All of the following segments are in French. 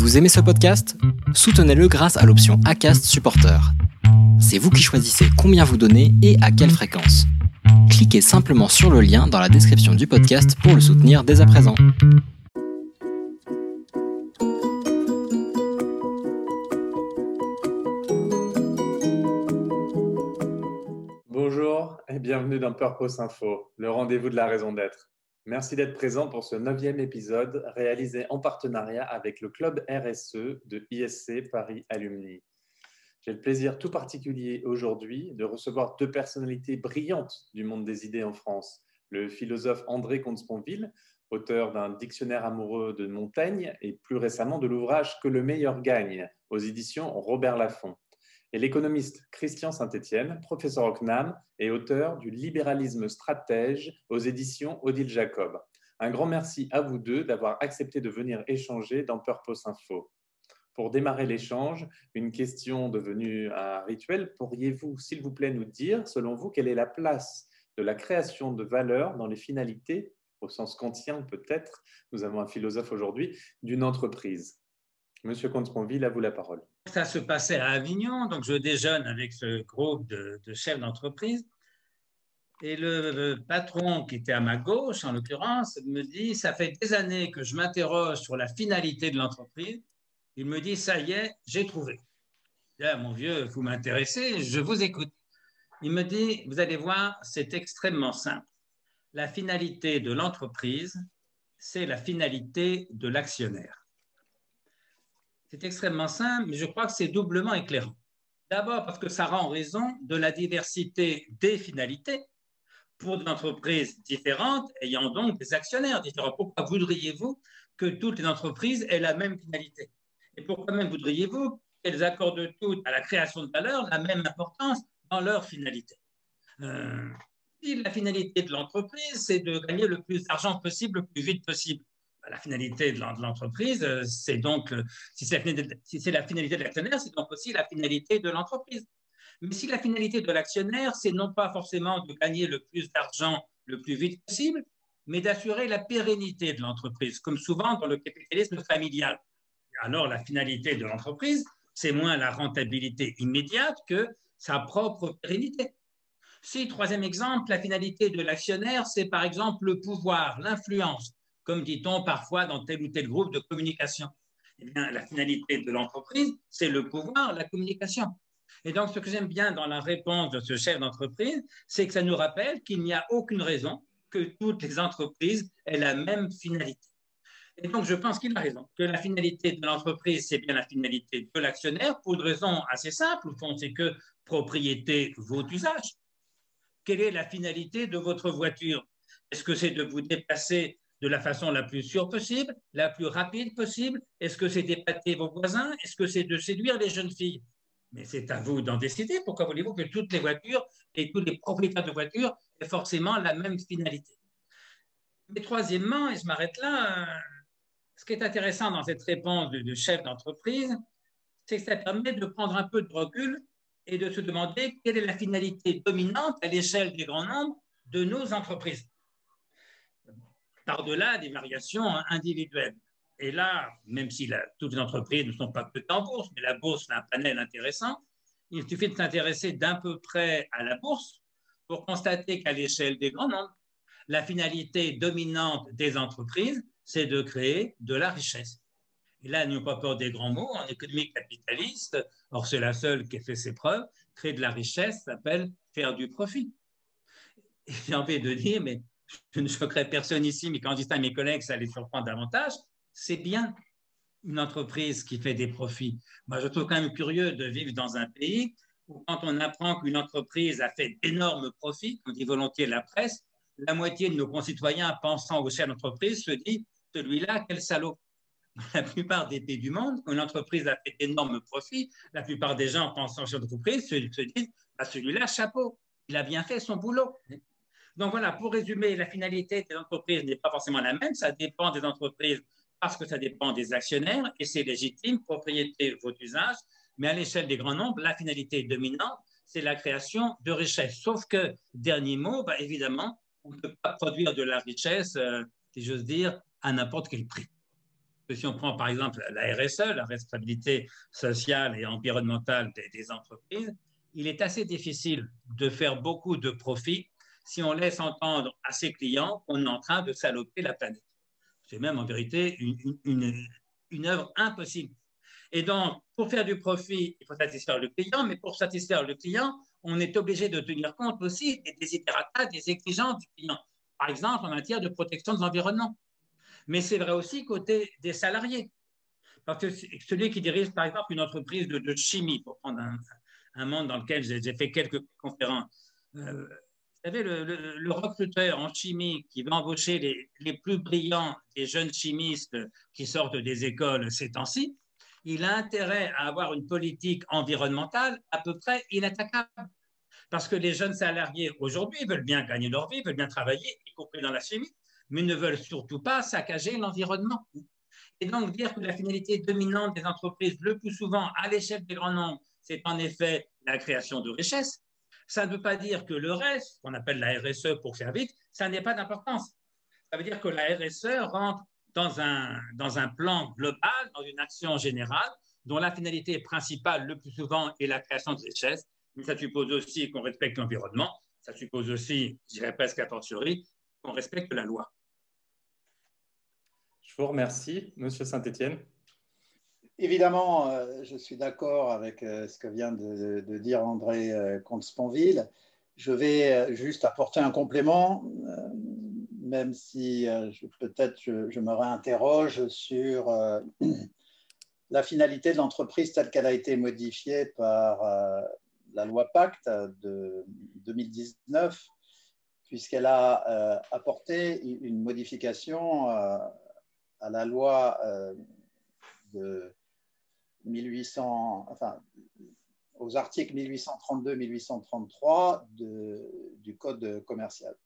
Vous aimez ce podcast? Soutenez-le grâce à l'option ACAST Supporter. C'est vous qui choisissez combien vous donnez et à quelle fréquence. Cliquez simplement sur le lien dans la description du podcast pour le soutenir dès à présent. Bonjour et bienvenue dans Purpose Info, le rendez-vous de la raison d'être. Merci d'être présent pour ce neuvième épisode réalisé en partenariat avec le club RSE de ISC Paris Alumni. J'ai le plaisir tout particulier aujourd'hui de recevoir deux personnalités brillantes du monde des idées en France. Le philosophe André Comte-Sponville, auteur d'un dictionnaire amoureux de Montaigne et plus récemment de l'ouvrage Que le meilleur gagne aux éditions Robert Laffont et l'économiste Christian Saint-Étienne, professeur au CNAM et auteur du Libéralisme stratège aux éditions Odile Jacob. Un grand merci à vous deux d'avoir accepté de venir échanger dans Purpose Info. Pour démarrer l'échange, une question devenue un rituel, pourriez-vous, s'il vous plaît, nous dire, selon vous, quelle est la place de la création de valeur dans les finalités, au sens kantien peut-être, nous avons un philosophe aujourd'hui, d'une entreprise? Monsieur Comte-Sponville, à vous la parole. Ça se passait à Avignon, donc je déjeune avec ce groupe de, chefs d'entreprise. Et le, patron qui était à ma gauche, en l'occurrence, me dit, ça fait des années que je m'interroge sur la finalité de l'entreprise. Il me dit, ça y est, j'ai trouvé. Là, mon vieux, vous m'intéressez, je vous écoute. Il me dit, vous allez voir, c'est extrêmement simple. La finalité de l'entreprise, c'est la finalité de l'actionnaire. C'est extrêmement simple, mais je crois que c'est doublement éclairant. D'abord parce que ça rend raison de la diversité des finalités pour des entreprises différentes, ayant donc des actionnaires différents. Pourquoi voudriez-vous que toutes les entreprises aient la même finalité? Et pourquoi même voudriez-vous qu'elles accordent toutes à la création de valeur la même importance dans leur finalité? Euh, Si la finalité de l'entreprise, c'est de gagner le plus d'argent possible le plus vite possible, la finalité de l'entreprise, euh, c'est donc, euh, si c'est la, finalité de l'actionnaire, c'est donc aussi la finalité de l'entreprise. Mais si la finalité de l'actionnaire, c'est non pas forcément de gagner le plus d'argent le plus vite possible, mais d'assurer la pérennité de l'entreprise, comme souvent dans le capitalisme familial. Alors la finalité de l'entreprise, c'est moins la rentabilité immédiate que sa propre pérennité. Si, troisième exemple, la finalité de l'actionnaire, c'est par exemple le pouvoir, l'influence, comme dit-on parfois dans tel ou tel groupe de communication. Eh bien, la finalité de l'entreprise, c'est le pouvoir, la communication. Et donc, ce que j'aime bien dans la réponse de ce chef d'entreprise, c'est que ça nous rappelle qu'il n'y a aucune raison que toutes les entreprises aient la même finalité. Et donc, je pense qu'il a raison, que la finalité de l'entreprise, c'est bien la finalité de l'actionnaire, pour une raison assez simple, au fond, c'est que propriété vaut usage. Quelle est la finalité de votre voiture? Est-ce que c'est de vous déplacer de la façon la plus sûre possible, la plus rapide possible. Est-ce que c'est d'épater vos voisins? Est-ce que c'est de séduire les jeunes filles? Mais c'est à vous d'en décider. Pourquoi voulez-vous que toutes les voitures et tous les propriétaires de voitures aient forcément la même finalité? Mais troisièmement, et je m'arrête là, ce qui est intéressant dans cette réponse de, chef d'entreprise, c'est que ça permet de prendre un peu de recul et de se demander quelle est la finalité dominante à l'échelle des grands nombres de nos entreprises par-delà des variations individuelles. Et là, même si toutes les entreprises ne sont pas que en bourse, mais la bourse a un panel intéressant, il suffit de s'intéresser d'un peu près à la bourse pour constater qu'à l'échelle des grands nombres, la finalité dominante des entreprises, c'est de créer de la richesse. Et là, n'ayons pas peur des grands mots, en économie capitaliste, or c'est la seule qui a fait ses preuves, créer de la richesse s'appelle faire du profit. J'ai envie de dire, mais je ne choquerai personne ici, mais quand je dis ça à mes collègues, ça les surprend davantage, c'est bien une entreprise qui fait des profits. Moi, je trouve quand même curieux de vivre dans un pays où quand on apprend qu'une entreprise a fait d'énormes profits, comme dit volontiers la presse, la moitié de nos concitoyens pensant au chef d'entreprise se dit celui-là, quel salaud. Dans la plupart des pays du monde, quand une entreprise a fait d'énormes profits, la plupart des gens pensant au chef d'entreprise se, disent bah, celui-là, chapeau, il a bien fait son boulot. Donc voilà, pour résumer, la finalité des entreprises n'est pas forcément la même. Ça dépend des entreprises parce que ça dépend des actionnaires et c'est légitime, propriété, votre usage. Mais à l'échelle des grands nombres, la finalité dominante, c'est la création de richesse. Sauf que, dernier mot, bah, évidemment, on ne peut pas produire de la richesse, euh, si j'ose dire, à n'importe quel prix. si on prend par exemple la RSE, la responsabilité sociale et environnementale des, entreprises, il est assez difficile de faire beaucoup de profits si on laisse entendre à ses clients qu'on est en train de saloper la planète. C'est même en vérité une, œuvre impossible. Et donc, pour faire du profit, il faut satisfaire le client, mais pour satisfaire le client, on est obligé de tenir compte aussi des desiderata, des exigences du client. Par exemple, en matière de protection de l'environnement. Mais c'est vrai aussi côté des salariés. Parce que celui qui dirige, par exemple, une entreprise de, chimie, pour prendre un, monde dans lequel j'ai fait quelques conférences, euh, vous savez, le, recruteur en chimie qui va embaucher les, les, plus brillants des jeunes chimistes qui sortent des écoles ces temps-ci, il a intérêt à avoir une politique environnementale à peu près inattaquable. Parce que les jeunes salariés aujourd'hui veulent bien gagner leur vie, veulent bien travailler, y compris dans la chimie, mais ne veulent surtout pas saccager l'environnement. Et donc dire que la finalité dominante des entreprises, le plus souvent à l'échelle des grands nombres, c'est en effet la création de richesses, ça ne veut pas dire que le reste, qu'on appelle la RSE pour faire vite, ça n'est pas d'importance. Ça veut dire que la RSE rentre dans un, dans un plan global, dans une action générale, dont la finalité principale, le plus souvent, est la création de richesses. Mais ça suppose aussi qu'on respecte l'environnement. Ça suppose aussi, je dirais presque a fortiori, qu'on respecte la loi. Je vous remercie, Monsieur Saint-Étienne. Évidemment, euh, je suis d'accord avec euh, ce que vient de, dire André euh, Comte-Sponville. Je vais juste apporter un complément même si peut-être je, me réinterroge sur la finalité de l'entreprise telle qu'elle a été modifiée par la loi Pacte de 2019, puisqu'elle a apporté une modification à la loi de 1800, enfin, aux articles 1832-1833 du Code commercial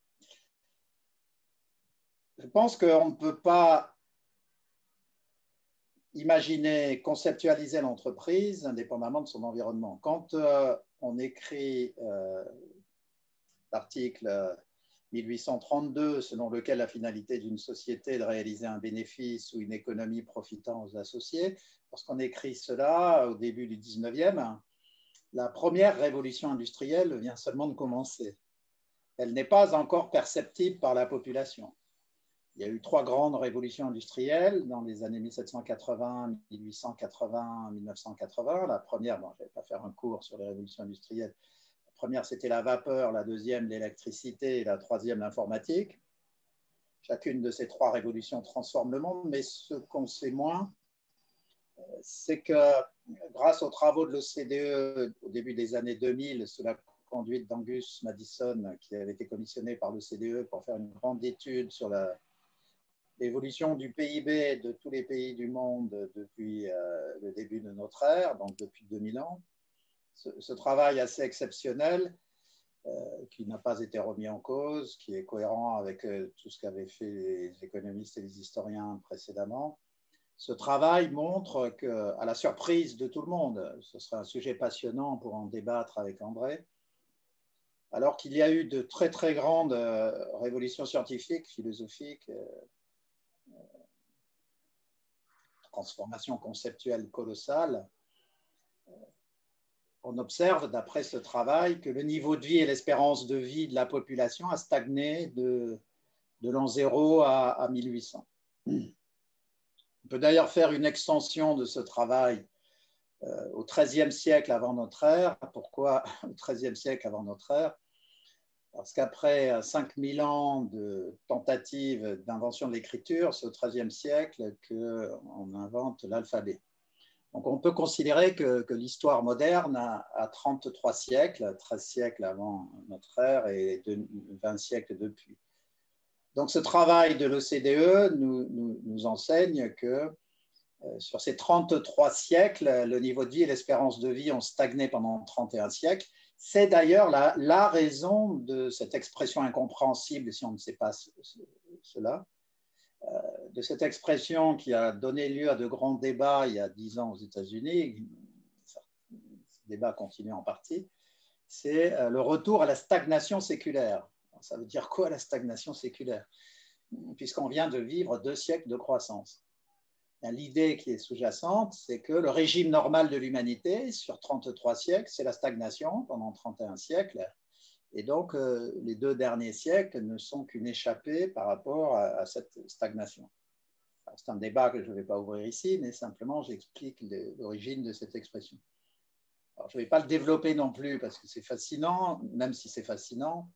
je pense qu'on ne peut pas imaginer, conceptualiser l'entreprise indépendamment de son environnement. Quand euh, on écrit euh, l'article 1832, selon lequel la finalité d'une société est de réaliser un bénéfice ou une économie profitant aux associés, lorsqu'on écrit cela au début du 19e, la première révolution industrielle vient seulement de commencer. Elle n'est pas encore perceptible par la population. Il y a eu trois grandes révolutions industrielles dans les années 1780, 1880, 1980. La première, bon, je ne vais pas faire un cours sur les révolutions industrielles. Première, c'était la vapeur, la deuxième, l'électricité, et la troisième, l'informatique. Chacune de ces trois révolutions transforme le monde, mais ce qu'on sait moins, euh, c'est que grâce aux travaux de l'OCDE au début des années 2000, sous la conduite d'Angus Madison, qui avait été commissionné par l'OCDE pour faire une grande étude sur l'évolution du PIB de tous les pays du monde depuis euh, le début de notre ère, donc depuis 2000 ans. Ce, travail assez exceptionnel, euh, qui n'a pas été remis en cause, qui est cohérent avec euh, tout ce qu'avaient fait les économistes et les historiens précédemment. Ce travail montre que, à la surprise de tout le monde, ce sera un sujet passionnant pour en débattre avec André, alors qu'il y a eu de très très grandes révolutions scientifiques, philosophiques, transformation conceptuelle colossale, euh, on observe, d'après ce travail, que le niveau de vie et l'espérance de vie de la population a stagné de, de l'an 0 à, 1800. On peut d'ailleurs faire une extension de ce travail euh, au XIIIe siècle avant notre ère. Pourquoi au XIIIe siècle avant notre ère? Parce qu'après 5000 ans de tentatives d'invention de l'écriture, c'est au XIIIe siècle qu'on invente l'alphabet. Donc on peut considérer que, l'histoire moderne a, 33 siècles, 13 siècles avant notre ère et 20 siècles depuis. Donc ce travail de l'OCDE nous, enseigne que euh, sur ces 33 siècles, le niveau de vie et l'espérance de vie ont stagné pendant 31 siècles c'est d'ailleurs la, raison de cette expression incompréhensible, si on ne sait pas cela, de cette expression qui a donné lieu à de grands débats il y a dix ans aux États-Unis, ces débats continuent en partie, c'est euh, le retour à la stagnation séculaire. Ça veut dire quoi la stagnation séculaire? Puisqu'on vient de vivre deux siècles de croissance. L'idée qui est sous-jacente, c'est que le régime normal de l'humanité, sur 33 siècles, c'est la stagnation pendant 31 siècles. Et donc, euh, les deux derniers siècles ne sont qu'une échappée par rapport à, cette stagnation. C'est un débat que je ne vais pas ouvrir ici, mais simplement j'explique l'origine de cette expression. je ne vais pas le développer non plus parce que c'est fascinant, même si c'est fascinant.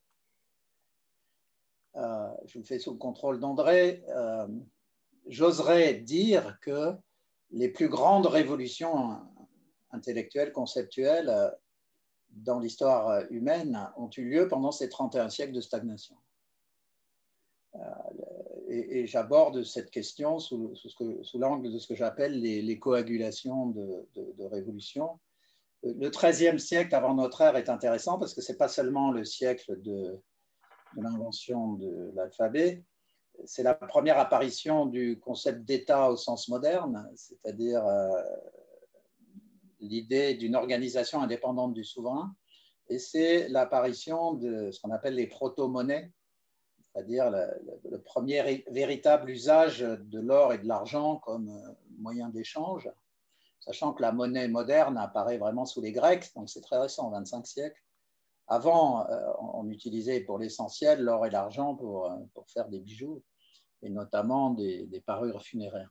Euh, je vous fais sous le contrôle d'André. Euh, j'oserais dire que les plus grandes révolutions intellectuelles, conceptuelles dans l'histoire humaine ont eu lieu pendant ces 31 siècles de stagnation. Euh, et, j'aborde cette question sous, l'angle de ce que j'appelle les, coagulations de, de, révolution. Le XIIIe siècle avant notre ère est intéressant parce que ce n'est pas seulement le siècle de l'invention de l'alphabet, c'est la première apparition du concept d'État au sens moderne, c'est-à-dire euh, l'idée d'une organisation indépendante du souverain, et c'est l'apparition de ce qu'on appelle les proto-monnaies, c'est-à-dire le, premier véritable usage de l'or et de l'argent comme euh, moyen d'échange, sachant que la monnaie moderne apparaît vraiment sous les Grecs, donc c'est très récent, 25 siècles. Avant, euh, on utilisait pour l'essentiel l'or et l'argent pour, pour faire des bijoux et notamment des, parures funéraires.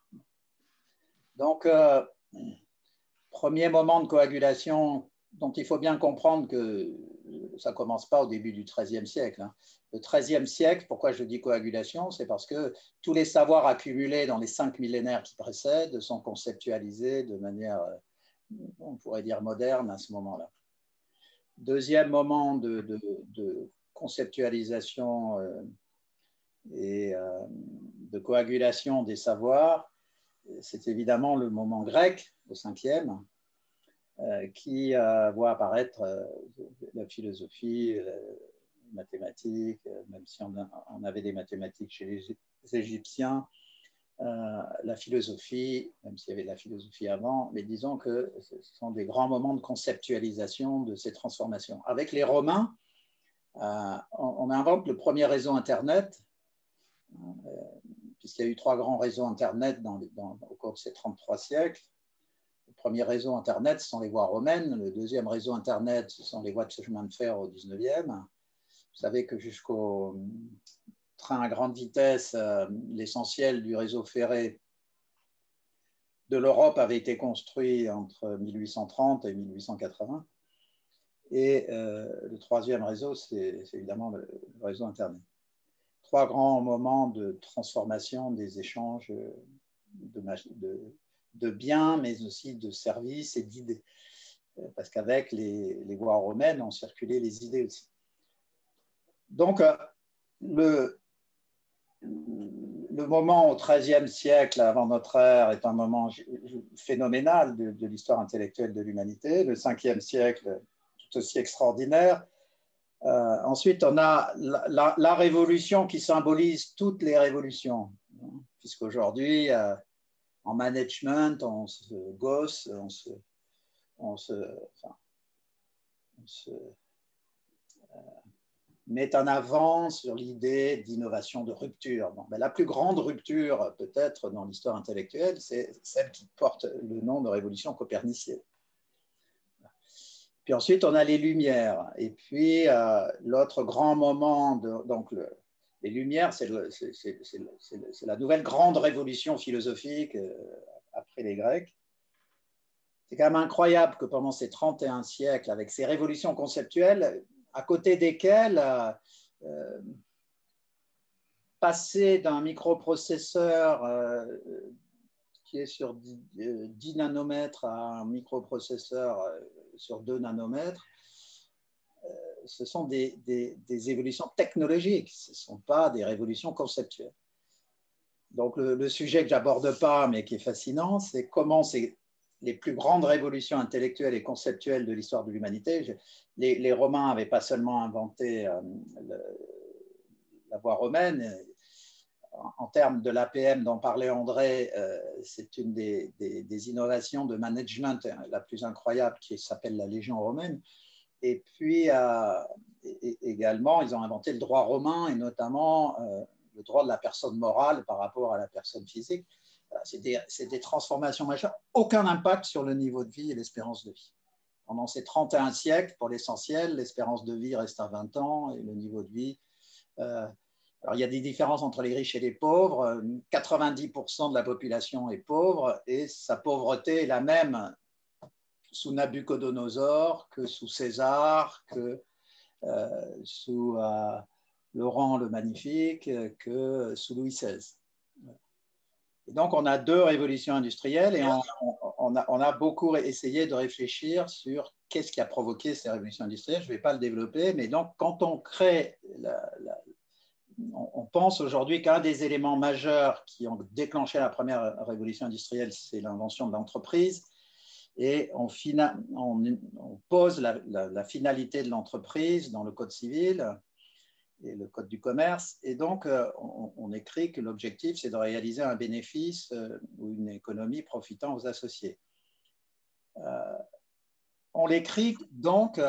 Donc, euh, premier moment de coagulation dont il faut bien comprendre que ça ne commence pas au début du XIIIe siècle. Hein. Le XIIIe siècle, pourquoi je dis coagulation? C'est parce que tous les savoirs accumulés dans les cinq millénaires qui précèdent sont conceptualisés de manière, on pourrait dire, moderne à ce moment-là. Deuxième moment de, conceptualisation euh, et euh, de coagulation des savoirs, c'est évidemment le moment grec, le cinquième, euh, qui euh, voit apparaître la philosophie, les mathématiques, même si on, avait des mathématiques chez les Égyptiens, la philosophie, même s'il y avait de la philosophie avant, mais disons que ce sont des grands moments de conceptualisation de ces transformations. Avec les Romains, on, invente le premier réseau Internet euh, puisqu'il y a eu trois grands réseaux Internet dans, au cours de ces 33 siècles. Le premier réseau Internet, ce sont les voies romaines. Le deuxième réseau Internet, ce sont les voies de chemin de fer au 19e. Vous savez que jusqu'au train à grande vitesse, euh, l'essentiel du réseau ferré de l'Europe avait été construit entre 1830 et 1880. Et euh, le troisième réseau, c'est évidemment le réseau Internet trois grands moments de transformation des échanges de, de, biens, mais aussi de services et d'idées. Euh, parce qu'avec les, les, voies romaines, ont circulé les idées aussi. Donc, euh, le, le moment au XIIIe siècle avant notre ère est un moment phénoménal de, de l'histoire intellectuelle de l'humanité. Le Ve siècle, tout aussi extraordinaire. Euh, ensuite, on a la, révolution qui symbolise toutes les révolutions, puisqu'aujourd'hui, euh, en management, on se gosse, on se, euh, met en avant sur l'idée d'innovation, de rupture. Ben, la plus grande rupture, peut-être, dans l'histoire intellectuelle, c'est celle qui porte le nom de révolution copernicienne. Puis ensuite, on a les Lumières. Et puis, euh, l'autre grand moment, donc les Lumières, c'est la nouvelle grande révolution philosophique euh, après les Grecs. C'est quand même incroyable que pendant ces 31 siècles, avec ces révolutions conceptuelles, à côté desquelles euh, passer d'un microprocesseur qui est sur 10, nanomètres à un microprocesseur sur 2 nanomètres, euh, ce sont des, évolutions technologiques, ce ne sont pas des révolutions conceptuelles. Donc le, sujet que j'aborde pas, mais qui est fascinant, c'est comment les plus grandes révolutions intellectuelles et conceptuelles de l'histoire de l'humanité. Les, Romains n'avaient pas seulement inventé euh, la voie romaine, en termes de l'APM dont parlait André, euh, c'est une des, innovations de management la plus incroyable qui s'appelle la Légion romaine. Et puis euh, également, ils ont inventé le droit romain et notamment euh, le droit de la personne morale par rapport à la personne physique. C'est des, des, transformations majeures, aucun impact sur le niveau de vie et l'espérance de vie. Pendant ces 31 siècles, pour l'essentiel, l'espérance de vie reste à 20 ans et le niveau de vie. Alors, il y a des différences entre les riches et les pauvres. 90% de la population est pauvre et sa pauvreté est la même sous Nabucodonosor que sous César, que euh, sous euh, Laurent le Magnifique, que sous Louis XVI. Et donc, on a deux révolutions industrielles et on, a, beaucoup essayé de réfléchir sur qu'est-ce qui a provoqué ces révolutions industrielles. Je ne vais pas le développer, mais donc, quand on crée, on, pense aujourd'hui qu'un des éléments majeurs qui ont déclenché la première révolution industrielle, c'est l'invention de l'entreprise. Et on, pose la finalité de l'entreprise dans le Code civil et le Code du commerce. Et donc, euh, on, écrit que l'objectif, c'est de réaliser un bénéfice euh, ou une économie profitant aux associés. Euh, on l'écrit donc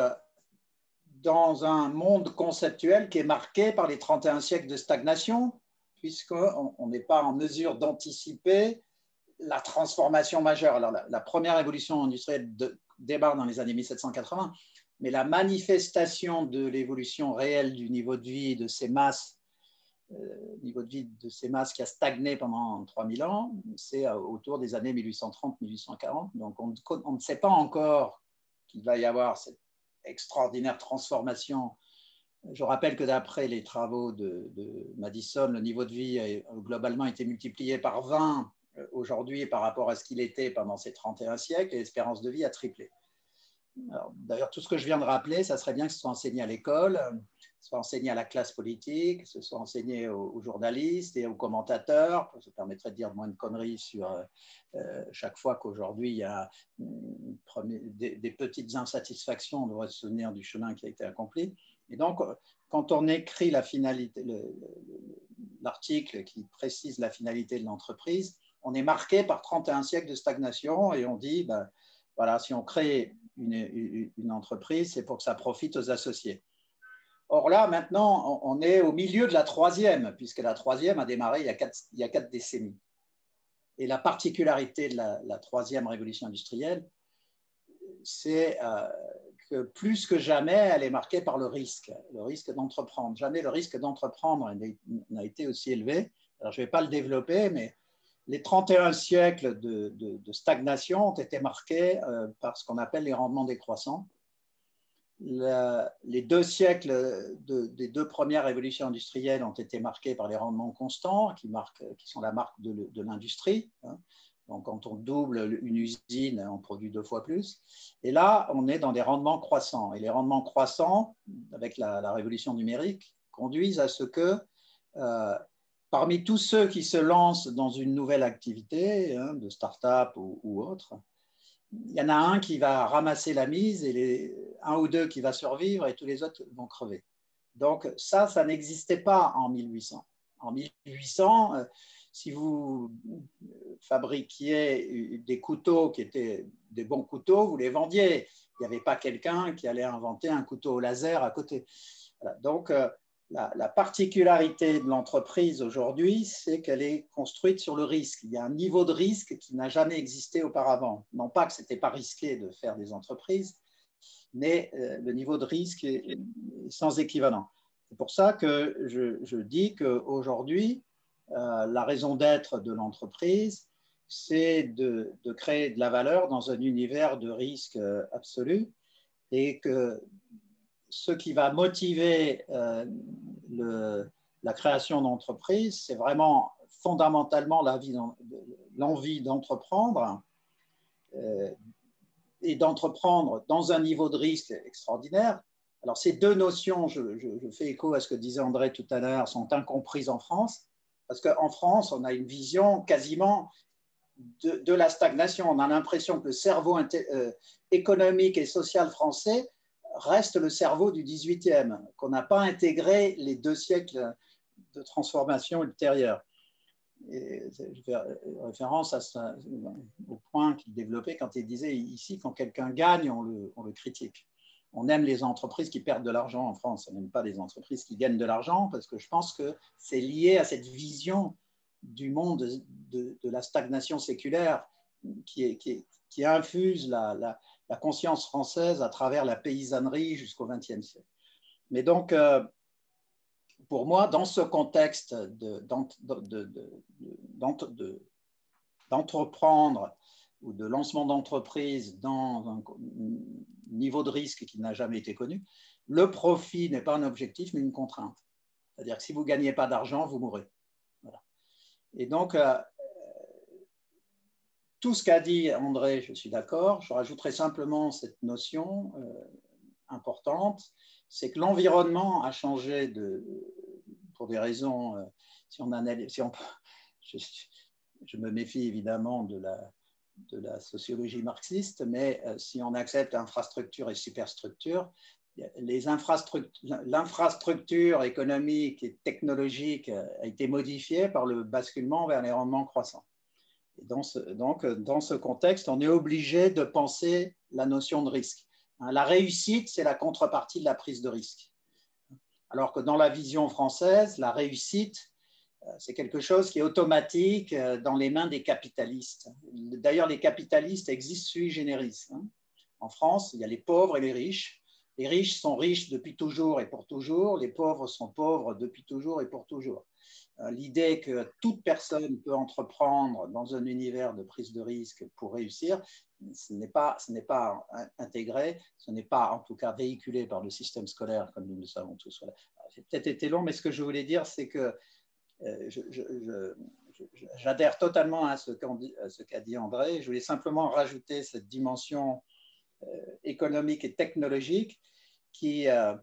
dans un monde conceptuel qui est marqué par les 31 siècles de stagnation, puisqu'on n'est pas en mesure d'anticiper la transformation majeure. Alors, la, première révolution industrielle débarque dans les années 1780, mais la manifestation de l'évolution réelle du niveau de vie de ces masses, euh, niveau de vie de ces masses qui a stagné pendant 3000 ans, c'est euh, autour des années 1830-1840. Donc on, on, ne sait pas encore qu'il va y avoir cette extraordinaire transformation. Je rappelle que d'après les travaux de, Madison, le niveau de vie a globalement été multiplié par 20 euh, aujourd'hui par rapport à ce qu'il était pendant ces 31 siècles et l'espérance de vie a triplé. D'ailleurs, tout ce que je viens de rappeler, ça serait bien que ce soit enseigné à l'école, soit enseigné à la classe politique, soit enseigné aux, journalistes et aux commentateurs. Ça permettrait de dire moins de conneries sur euh, chaque fois qu'aujourd'hui il y a des, petites insatisfactions, on devrait se souvenir du chemin qui a été accompli. Et donc, quand on écrit l'article qui précise la finalité de l'entreprise, on est marqué par 31 siècles de stagnation et on dit, ben, voilà, si on crée une, entreprise, c'est pour que ça profite aux associés. Or là, maintenant, on est au milieu de la troisième, puisque la troisième a démarré il y a quatre, décennies. Et la particularité de la, troisième révolution industrielle, c'est euh, que plus que jamais, elle est marquée par le risque, le risque d'entreprendre. Jamais le risque d'entreprendre n'a été aussi élevé. Alors, je ne vais pas le développer, mais les 31 siècles de, stagnation ont été marqués euh, par ce qu'on appelle les rendements décroissants. Les deux siècles des deux premières révolutions industrielles ont été marqués par les rendements constants, qui, sont la marque de, l'industrie. Hein. Donc, quand on double une usine, on produit deux fois plus. Et là, on est dans des rendements croissants. Et les rendements croissants, avec la, révolution numérique, conduisent à ce que euh, parmi tous ceux qui se lancent dans une nouvelle activité, hein, de start-up ou, autre, il y en a un qui va ramasser la mise et les, un ou deux qui va survivre et tous les autres vont crever. Donc ça, ça n'existait pas en 1800. En 1800, euh, si vous fabriquiez des couteaux qui étaient des bons couteaux, vous les vendiez. Il n'y avait pas quelqu'un qui allait inventer un couteau au laser à côté. Donc, la, particularité de l'entreprise aujourd'hui, c'est qu'elle est construite sur le risque. Il y a un niveau de risque qui n'a jamais existé auparavant. Non pas que ce n'était pas risqué de faire des entreprises, mais euh, le niveau de risque est, sans équivalent. C'est pour ça que je, dis qu'aujourd'hui, euh, la raison d'être de l'entreprise, c'est de, de, créer de la valeur dans un univers de risque euh, absolu et que ce qui va motiver euh, la création d'entreprise, c'est vraiment fondamentalement l'envie d'entreprendre euh, et d'entreprendre dans un niveau de risque extraordinaire. Alors ces deux notions, je, fais écho à ce que disait André tout à l'heure, sont incomprises en France, parce qu'en France, on a une vision quasiment de, la stagnation. On a l'impression que le cerveau euh, économique et social français reste le cerveau du 18e, qu'on n'a pas intégré les deux siècles de transformation ultérieure. Je fais référence au point qu'il développait quand il disait ici, quand quelqu'un gagne, on le, critique. On aime les entreprises qui perdent de l'argent en France, on n'aime pas les entreprises qui gagnent de l'argent parce que je pense que c'est lié à cette vision du monde de, la stagnation séculaire qui, qui, infuse la, conscience française à travers la paysannerie jusqu'au XXe siècle. Mais donc, euh, pour moi, dans ce contexte d'entreprendre ou de lancement d'entreprise dans un niveau de risque qui n'a jamais été connu, le profit n'est pas un objectif, mais une contrainte. C'est-à-dire que si vous ne gagnez pas d'argent, vous mourrez. Et donc, euh, tout ce qu'a dit André, je suis d'accord. Je rajouterai simplement cette notion euh, importante, c'est que l'environnement a changé pour des raisons, euh, si on analyse, si on, je, me méfie évidemment de la, de la sociologie marxiste, mais si on accepte infrastructure et superstructure, l'infrastructure économique et technologique a été modifiée par le basculement vers les rendements croissants. Et dans ce, donc, dans ce contexte, on est obligé de penser la notion de risque. Hein, la réussite, c'est la contrepartie de la prise de risque. Alors que dans la vision française, la réussite, euh, c'est quelque chose qui est automatique euh, dans les mains des capitalistes. D'ailleurs, les capitalistes existent sui generis. Hein. En France, il y a les pauvres et les riches les riches sont riches depuis toujours et pour toujours, les pauvres sont pauvres depuis toujours et pour toujours. Euh, l'idée que toute personne peut entreprendre dans un univers de prise de risque pour réussir, ce n'est pas, ce n'est pas intégré, ce n'est pas en tout cas véhiculé par le système scolaire comme nous le savons tous. J'ai peut-être été long, mais ce que je voulais dire, c'est que euh, j'adhère totalement à ce qu'a dit André. Je voulais simplement rajouter cette dimension économique et technologique qui euh,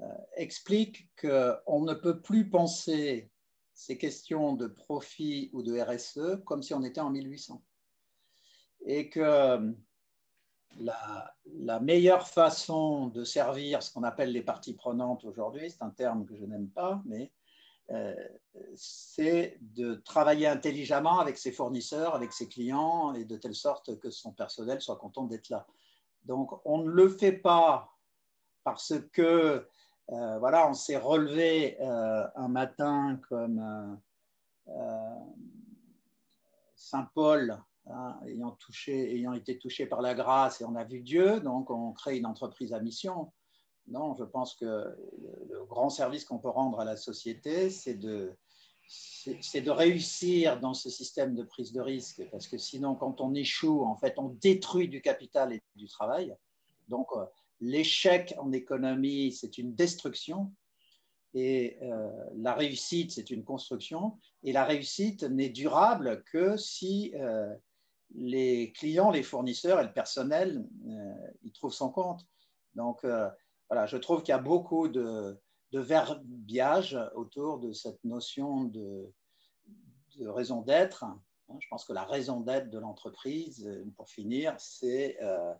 euh, explique qu'on ne peut plus penser ces questions de profit ou de RSE comme si on était en 1800. Et que la, meilleure façon de servir ce qu'on appelle les parties prenantes aujourd'hui, c'est un terme que je n'aime pas, mais c'est de travailler intelligemment avec ses fournisseurs, avec ses clients, et de telle sorte que son personnel soit content d'être là. Donc, on ne le fait pas parce que, euh, voilà, on s'est relevé euh, un matin comme euh, Saint Paul, hein, ayant, touché, ayant été touché par la grâce et on a vu Dieu, donc on crée une entreprise à mission. Non, je pense que le grand service qu'on peut rendre à la société, c'est de, c'est de réussir dans ce système de prise de risque, parce que sinon, quand on échoue, en fait, on détruit du capital et du travail. Donc, euh, l'échec en économie, c'est une destruction, et euh, la réussite, c'est une construction, et la réussite n'est durable que si euh, les clients, les fournisseurs et le personnel y trouvent son compte. Donc, voilà, je trouve qu'il y a beaucoup de, de verbiage autour de cette notion de, raison d'être. Hein, je pense que la raison d'être de l'entreprise, pour finir, c'est euh,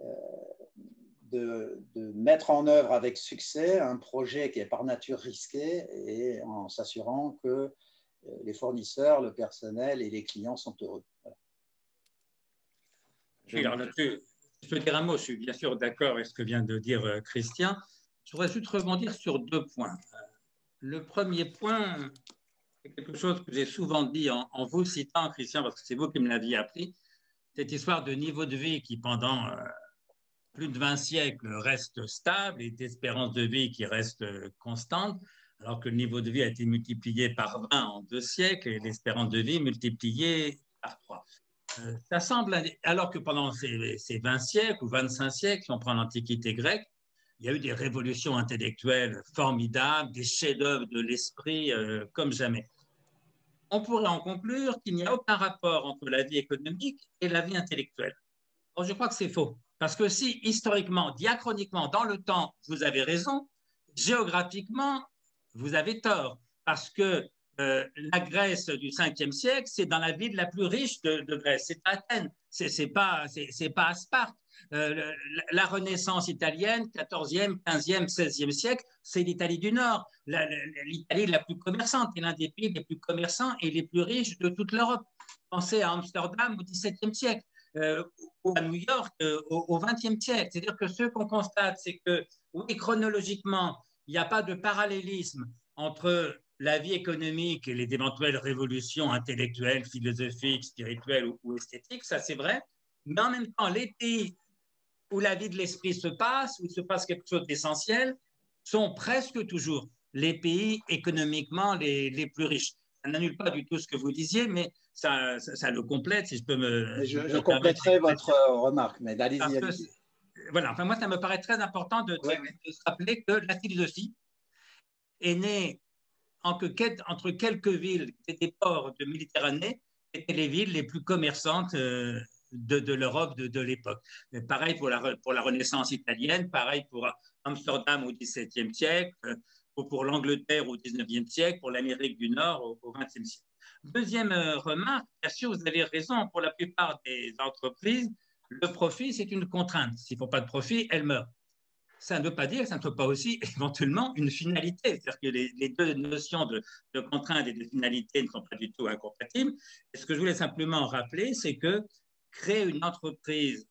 euh, de, mettre en œuvre avec succès un projet qui est par nature risqué et en s'assurant que euh, les fournisseurs, le personnel et les clients sont heureux. je peux dire un mot, je suis bien sûr d'accord avec ce que vient de dire Christian. Je voudrais juste rebondir sur deux points. Le premier point, c'est quelque chose que j'ai souvent dit en, vous citant, Christian, parce que c'est vous qui me l'aviez appris, cette histoire de niveau de vie qui, pendant euh, plus de 20 siècles, reste stable et d'espérance de vie qui reste euh, constante, alors que le niveau de vie a été multiplié par 20 en deux siècles et l'espérance de vie multipliée par 3. Euh, ça semble, alors que pendant ces, ces 20 siècles ou 25 siècles, si on prend l'Antiquité grecque, il y a eu des révolutions intellectuelles formidables, des chefs-d'œuvre de l'esprit euh, comme jamais. On pourrait en conclure qu'il n'y a aucun rapport entre la vie économique et la vie intellectuelle. Or, je crois que c'est faux. Parce que si historiquement, diachroniquement, dans le temps, vous avez raison, géographiquement, vous avez tort. Parce que euh, la Grèce du 5e siècle, c'est dans la ville la plus riche de, Grèce, c'est Athènes, c'est pas, pas à Sparte. Euh, la Renaissance italienne, 14e, 15e, 16e siècle, c'est l'Italie du Nord. L'Italie la plus commerçante est l'un des pays les plus commerçants et les plus riches de toute l'Europe. Pensez à Amsterdam au XVIIe siècle, euh, ou à New York euh, au XXe siècle. C'est-à-dire que ce qu'on constate, c'est que, oui, chronologiquement, il n'y a pas de parallélisme entre la vie économique et les éventuelles révolutions intellectuelles, philosophiques, spirituelles ou, esthétiques, ça c'est vrai. Mais en même temps, les pays où la vie de l'esprit se passe, où il se passe quelque chose d'essentiel, sont presque toujours les pays économiquement les, les plus riches. Ça n'annule pas du tout ce que vous disiez, mais ça, ça, le complète, si je peux me. Je, je compléterai votre remarque, mais allez-y. voilà, enfin, moi, ça me paraît très important de, de se rappeler que la philosophie est née entre quelques villes des ports de Méditerranée étaient les villes les plus commerçantes euh, de, l'Europe de, l'époque. Pareil pour la, pour la Renaissance italienne, pareil pour Amsterdam au XVIIe siècle, euh, ou pour l'Angleterre au XIXe siècle, pour l'Amérique du Nord au XXe siècle. Deuxième euh, remarque, bien sûr, vous avez raison, pour la plupart des entreprises, le profit, c'est une contrainte. S'il ne faut pas de profit, elles meurent ça ne veut pas dire ça ne soit pas aussi éventuellement une finalité. C'est-à-dire que les, deux notions de, contrainte et de finalité ne sont pas du tout incompatibles. Et ce que je voulais simplement rappeler, c'est que créer une entreprise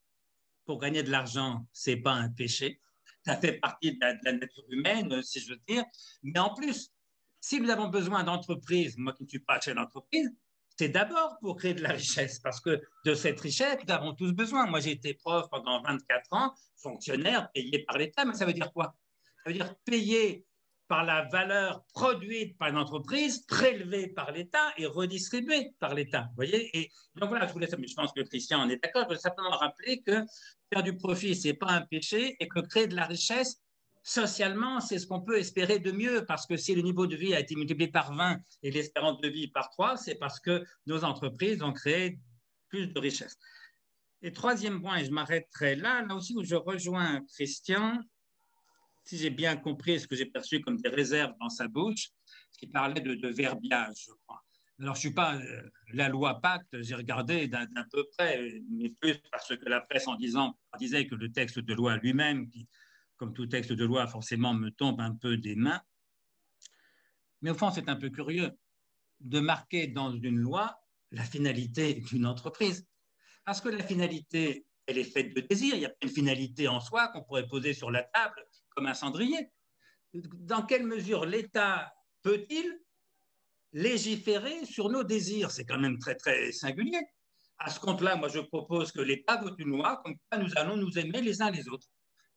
pour gagner de l'argent, ce n'est pas un péché. Ça fait partie de la, nature humaine, si je veux dire. Mais en plus, si nous avons besoin d'entreprises, moi qui ne suis pas chef d'entreprise, c'est d'abord pour créer de la richesse, parce que de cette richesse, nous avons tous besoin. Moi, j'ai été prof pendant 24 ans, fonctionnaire, payé par l'État, mais ça veut dire quoi? Ça veut dire payé par la valeur produite par une entreprise, prélevée par l'État et redistribuée par l'État. Voyez Et donc voilà, je voulais, je pense que Christian en est d'accord, je voulais simplement rappeler que faire du profit, ce n'est pas un péché et que créer de la richesse, socialement, c'est ce qu'on peut espérer de mieux, parce que si le niveau de vie a été multiplié par 20 et l'espérance de vie par 3, c'est parce que nos entreprises ont créé plus de richesses. Et troisième point, et je m'arrêterai là, là aussi où je rejoins Christian, si j'ai bien compris ce que j'ai perçu comme des réserves dans sa bouche, ce qui parlait de, verbiage, je crois. Alors, je ne suis pas euh, la loi Pacte, j'ai regardé d'un peu près, mais plus parce que la presse en disant, disait que le texte de loi lui-même, qui comme tout texte de loi, forcément me tombe un peu des mains. Mais au fond, c'est un peu curieux de marquer dans une loi la finalité d'une entreprise. Parce que la finalité, elle est faite de désir. Il n'y a pas une finalité en soi qu'on pourrait poser sur la table comme un cendrier. Dans quelle mesure l'État peut-il légiférer sur nos désirs? C'est quand même très, très singulier. À ce compte-là, moi, je propose que l'État vote une loi comme quoi nous allons nous aimer les uns les autres.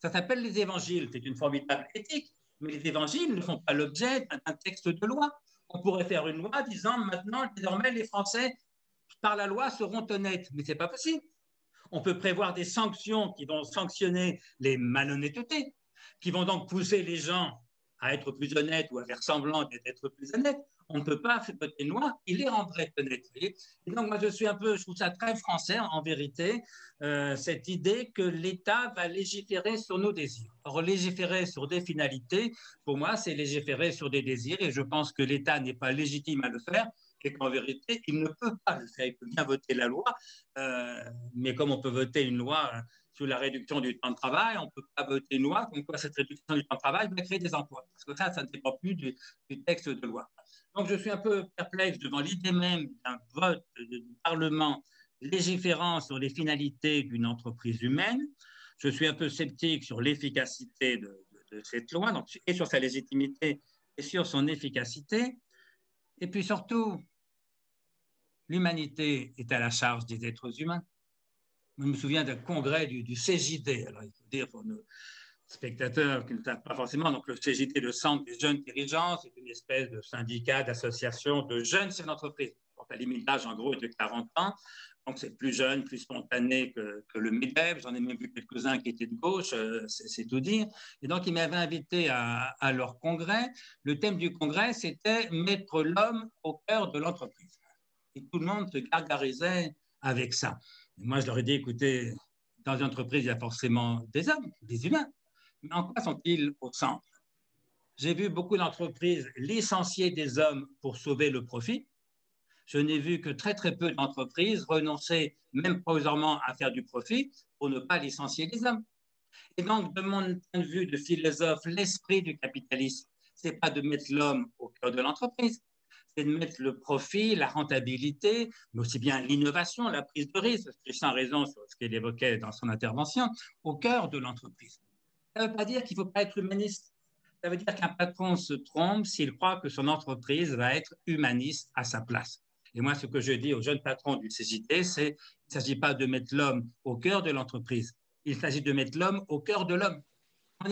Ça s'appelle les évangiles. C'est une formidable éthique. Mais les évangiles ne font pas l'objet d'un texte de loi. On pourrait faire une loi disant maintenant, désormais, les Français, par la loi, seront honnêtes. Mais ce n'est pas possible. On peut prévoir des sanctions qui vont sanctionner les malhonnêtetés, qui vont donc pousser les gens à être plus honnêtes ou à faire semblant d'être plus honnêtes on ne peut pas faire voter noir, il les rendrait pénétrer. Et donc, moi, je suis un peu, je trouve ça très français, en vérité, euh, cette idée que l'État va légiférer sur nos désirs. Or, légiférer sur des finalités, pour moi, c'est légiférer sur des désirs, et je pense que l'État n'est pas légitime à le faire, et qu'en vérité, il ne peut pas le faire. Il peut bien voter la loi, euh, mais comme on peut voter une loi euh, sur la réduction du temps de travail, on ne peut pas voter une loi comme quoi cette réduction du temps de travail va créer des emplois. Parce que ça, ça ne dépend plus du texte de loi. Donc, je suis un peu perplexe devant l'idée même d'un vote du Parlement légiférant sur les finalités d'une entreprise humaine. Je suis un peu sceptique sur l'efficacité de, cette loi, donc, et sur sa légitimité et sur son efficacité. Et puis surtout, l'humanité est à la charge des êtres humains. Je me souviens d'un congrès du, du CJD. Alors, il faut dire pour nous, spectateurs qui ne savent pas forcément, donc le CGT, le Centre des jeunes dirigeants, c'est une espèce de syndicat, d'association de jeunes chefs d'entreprise. La limite d'âge, en gros, est de 40 ans. Donc, c'est plus jeune, plus spontané que, le MEDEF. J'en ai même vu quelques-uns qui étaient de gauche, euh, c'est tout dire. Et donc, ils m'avaient invité à, leur congrès. Le thème du congrès, c'était mettre l'homme au cœur de l'entreprise. Et tout le monde se gargarisait avec ça. Moi, je leur ai dit, écoutez, dans une entreprise, il y a forcément des hommes, des humains. Mais en quoi sont-ils au centre? J'ai vu beaucoup d'entreprises licencier des hommes pour sauver le profit. Je n'ai vu que très très peu d'entreprises renoncer, même provisoirement, à faire du profit pour ne pas licencier des hommes. Et donc, de mon point de vue de philosophe, l'esprit du capitalisme, c'est pas de mettre l'homme au cœur de l'entreprise, de mettre le profit, la rentabilité, mais aussi bien l'innovation, la prise de risque, Christian a raison sur ce qu'il évoquait dans son intervention, au cœur de l'entreprise. Ça ne veut pas dire qu'il ne faut pas être humaniste. Ça veut dire qu'un patron se trompe s'il croit que son entreprise va être humaniste à sa place. Et moi, ce que je dis aux jeunes patrons du CJT, c'est qu'il ne s'agit pas de mettre l'homme au cœur de l'entreprise, il s'agit de mettre l'homme au cœur de l'homme.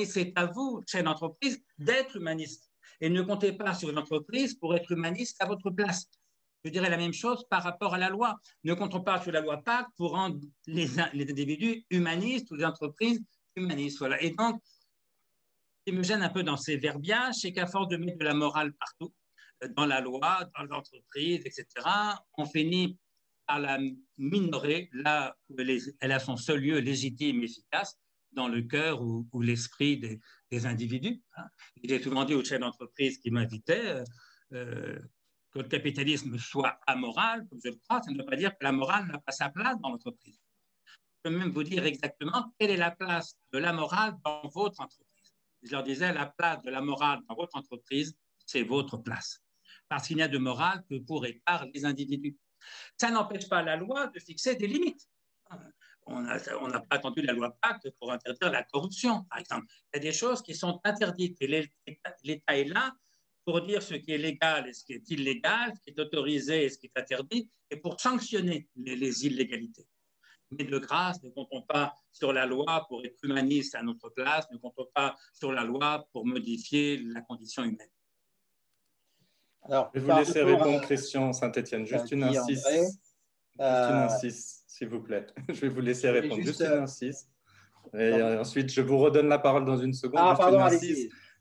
C'est à vous, chef d'entreprise, d'être humaniste. Et ne comptez pas sur l'entreprise pour être humaniste à votre place. Je dirais la même chose par rapport à la loi. Ne comptons pas sur la loi Pacte pour rendre les, les individus humanistes ou les entreprises humanistes. Voilà. Et donc, ce qui me gêne un peu dans ces verbiages, c'est qu'à force de mettre de la morale partout, euh, dans la loi, dans l'entreprise, etc., on finit par la minorer là où elle, a son seul lieu légitime et efficace, dans le cœur ou, l'esprit des, individus. Hein. J'ai souvent dit aux chefs d'entreprise qui m'invitaient euh, euh, que le capitalisme soit amoral, comme je le crois, ça ne veut pas dire que la morale n'a pas sa place dans l'entreprise. Je peux même vous dire exactement quelle est la place de la morale dans votre entreprise je leur disais, la place de la morale dans votre entreprise, c'est votre place. Parce qu'il n'y a de morale que pour et par les individus. Ça n'empêche pas la loi de fixer des limites. On n'a pas attendu la loi Pacte pour interdire la corruption, par exemple. Il y a des choses qui sont interdites et l'État est là pour dire ce qui est légal et ce qui est illégal, ce qui est autorisé et ce qui est interdit, et pour sanctionner les illégalités mais de grâce, ne comptons pas sur la loi pour être humaniste à notre place, ne comptons pas sur la loi pour modifier la condition humaine. Alors, je vais vous laisser répondre, Christian Saint-Etienne. Juste une insiste. Juste une euh, insiste, s'il vous plaît. Je vais vous laisser répondre. Juste, une insiste. Et ensuite, je vous redonne la parole dans une seconde. Ah, pardon,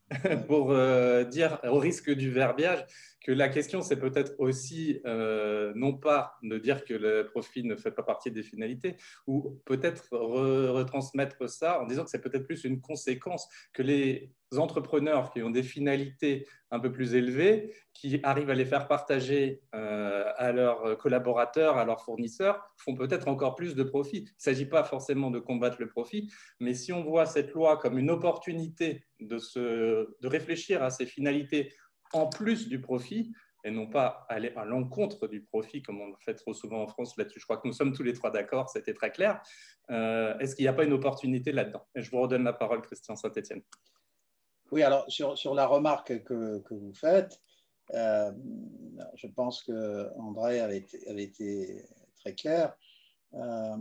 pour euh, dire, au risque du verbiage, que la question, c'est peut-être aussi euh, non pas de dire que le profit ne fait pas partie des finalités, ou peut-être retransmettre ça en disant que c'est peut-être plus une conséquence que les entrepreneurs qui ont des finalités un peu plus élevées, qui arrivent à les faire partager euh, à leurs collaborateurs, à leurs fournisseurs, font peut-être encore plus de profit. Il ne s'agit pas forcément de combattre le profit, mais si on voit cette loi comme une opportunité de, se, de réfléchir à ces finalités en plus du profit, et non pas aller à l'encontre du profit, comme on le fait trop souvent en France là-dessus. Je crois que nous sommes tous les trois d'accord, c'était très clair. Euh, est-ce qu'il n'y a pas une opportunité là-dedans? Je vous redonne la parole, Christian Saint-Etienne. Oui, alors sur, sur la remarque que, que vous faites, euh, je pense que André avait été, avait été très clair. Euh,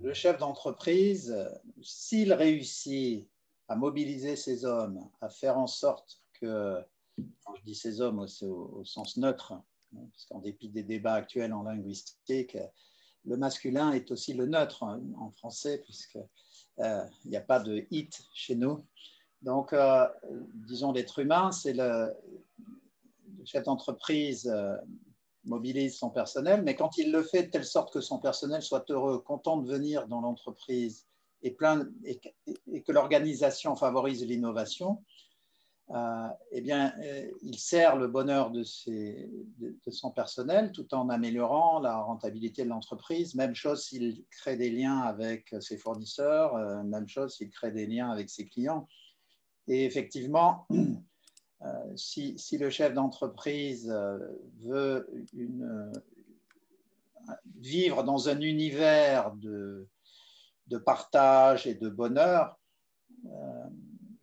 le chef d'entreprise, s'il réussit à mobiliser ses hommes, à faire en sorte que, quand je dis ces hommes au, sens neutre, hein, parce qu'en dépit des débats actuels en linguistique, le masculin est aussi le neutre hein, en français, puisqu'il euh, n'y a pas de it chez nous. Donc, euh, disons, l'être humain, c'est le, chef d'entreprise euh, mobilise son personnel, mais quand il le fait de telle sorte que son personnel soit heureux, content de venir dans l'entreprise et, plein, et que l'organisation favorise l'innovation, euh, eh bien, euh, il sert le bonheur de, son personnel tout en améliorant la rentabilité de l'entreprise. Même chose s'il crée des liens avec ses fournisseurs, euh, même chose s'il crée des liens avec ses clients. Et effectivement, si, le chef d'entreprise veut vivre dans un univers de, de partage et de bonheur,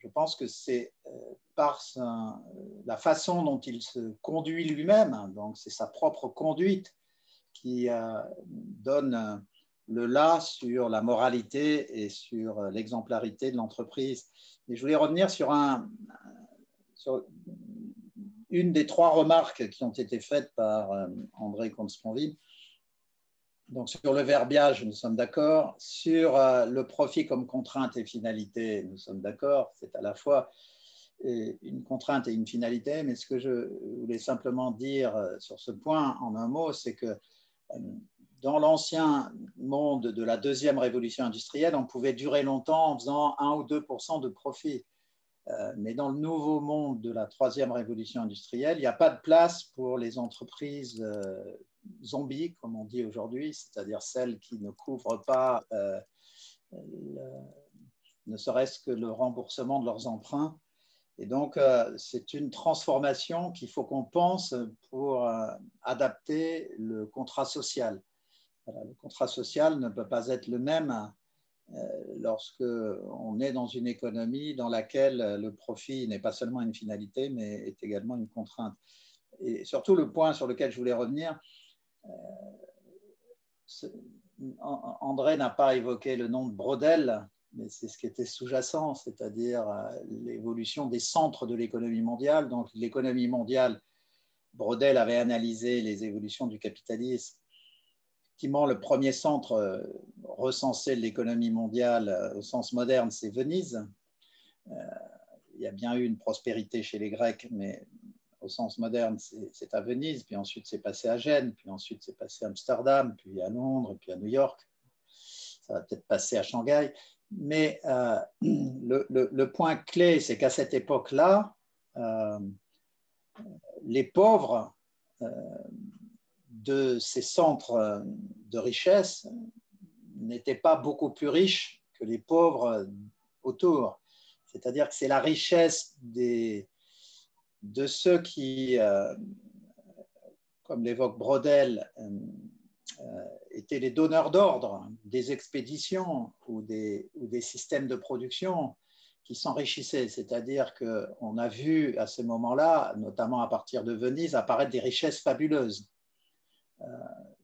je pense que c'est par la façon dont il se conduit lui-même, hein, donc c'est sa propre conduite qui euh, donne le là sur la moralité et sur l'exemplarité de l'entreprise. Et je voulais revenir sur, un, sur une des trois remarques qui ont été faites par euh, André Comte-Sponville. Donc sur le verbiage, nous sommes d'accord. Sur euh, le profit comme contrainte et finalité, nous sommes d'accord. C'est à la fois une contrainte et une finalité, mais ce que je voulais simplement dire euh, sur ce point en un mot, c'est que euh, dans l'ancien monde de la deuxième révolution industrielle, on pouvait durer longtemps en faisant 1 ou 2% de profit. Euh, mais dans le nouveau monde de la troisième révolution industrielle, il n'y a pas de place pour les entreprises zombies, comme on dit aujourd'hui, c'est-à-dire celles qui ne couvrent pas ne serait-ce que le remboursement de leurs emprunts et donc, euh, c'est une transformation qu'il faut qu'on pense pour euh, adapter le contrat social. le contrat social ne peut pas être le même lorsque on est dans une économie dans laquelle le profit n'est pas seulement une finalité, mais est également une contrainte. Et surtout le point sur lequel je voulais revenir, André n'a pas évoqué le nom de Brodel, mais c'est ce qui était sous-jacent, c'est-à-dire euh, l'évolution des centres de l'économie mondiale. Donc l'économie mondiale, Brodel avait analysé les évolutions du capitalisme. Effectivement, le premier centre euh, recensé de l'économie mondiale euh, au sens moderne, c'est Venise. Il y a bien eu une prospérité chez les Grecs, mais sens moderne, c'est à Venise, puis ensuite c'est passé à Gênes, puis ensuite c'est passé à Amsterdam, puis à Londres, puis à New York. Ça va peut-être passer à Shanghai. Mais euh, le, point clé, c'est qu'à cette époque-là, euh, les pauvres euh, de ces centres de richesse n'étaient pas beaucoup plus riches que les pauvres autour. C'est-à-dire que c'est la richesse des, de ceux qui, comme l'évoque Brodel, euh, étaient les donneurs d'ordre des expéditions ou des, systèmes de production qui s'enrichissaient. C'est-à-dire qu'on a vu à ce moment-là, notamment à partir de Venise, apparaître des richesses fabuleuses. Euh,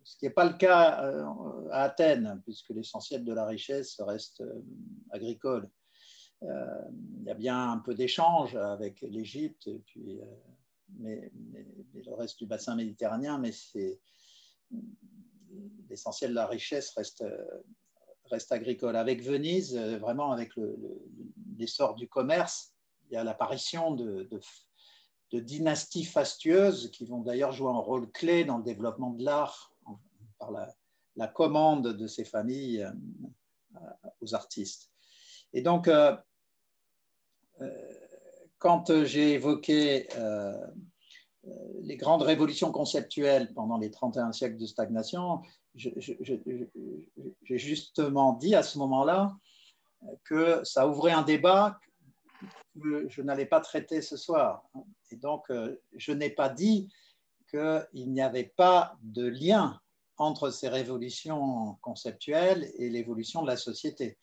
ce qui n'est pas le cas euh, à Athènes, puisque l'essentiel de la richesse reste agricole. Il y a bien un peu d'échange avec l'Égypte, mais, mais, le reste du bassin méditerranéen, mais c'est l'essentiel de la richesse reste, reste agricole. Avec Venise, euh, vraiment avec l'essor du commerce, il y a l'apparition de, dynasties fastueuses qui vont d'ailleurs jouer un rôle clé dans le développement de l'art par la, commande de ces familles euh, aux artistes. Et donc, euh, quand j'ai évoqué les grandes révolutions conceptuelles pendant les 31 siècles de stagnation, j'ai justement dit à ce moment-là que ça ouvrait un débat que je n'allais pas traiter ce soir. Et donc, euh, je n'ai pas dit qu'il n'y avait pas de lien entre ces révolutions conceptuelles et l'évolution de la société.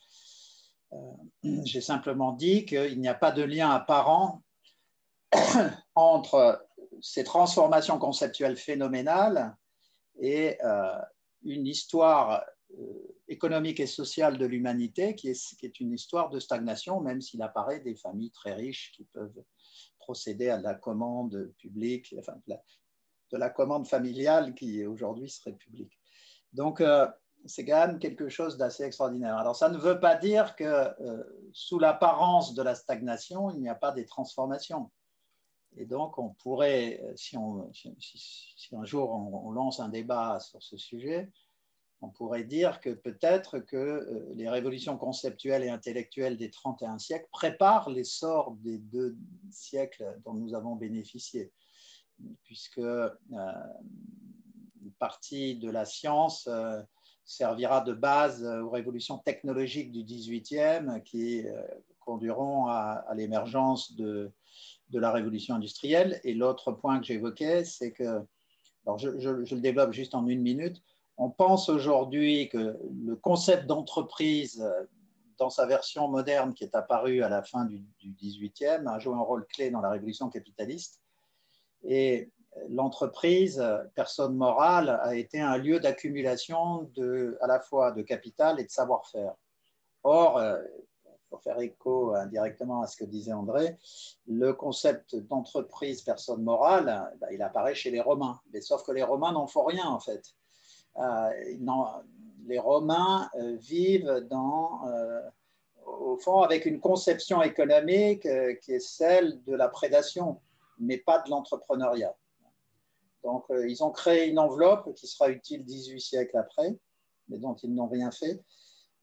Euh, j'ai simplement dit qu'il n'y a pas de lien apparent entre ces transformations conceptuelles phénoménales et euh, une histoire euh, économique et sociale de l'humanité qui est, une histoire de stagnation, même s'il apparaît des familles très riches qui peuvent procéder à la commande publique, enfin, de, la, commande familiale qui aujourd'hui serait publique. Donc, c'est quand même quelque chose d'assez extraordinaire. Alors, ça ne veut pas dire que euh, sous l'apparence de la stagnation, il n'y a pas des transformations. Et donc, on pourrait, euh, si, on, si, un jour on, lance un débat sur ce sujet, on pourrait dire que peut-être que euh, les révolutions conceptuelles et intellectuelles des 31 siècles préparent l'essor des deux siècles dont nous avons bénéficié, puisque une partie de la science servira de base aux révolutions technologiques du 18e qui conduiront à l'émergence de la révolution industrielle. Et l'autre point que j'évoquais, c'est que, alors je, le développe juste en une minute, on pense aujourd'hui que le concept d'entreprise dans sa version moderne qui est apparue à la fin du, du 18e a joué un rôle clé dans la révolution capitaliste. Et l'entreprise, personne morale, a été un lieu d'accumulation à la fois de capital et de savoir-faire. Or, pour faire écho indirectement à ce que disait André, le concept d'entreprise personne morale, bah, il apparaît chez les Romains. Mais sauf que les Romains n'en font rien en fait. Euh, les Romains euh, vivent dans, euh, au fond avec une conception économique qui est celle de la prédation, mais pas de l'entrepreneuriat. Donc ils ont créé une enveloppe qui sera utile 18 siècles après, mais dont ils n'ont rien fait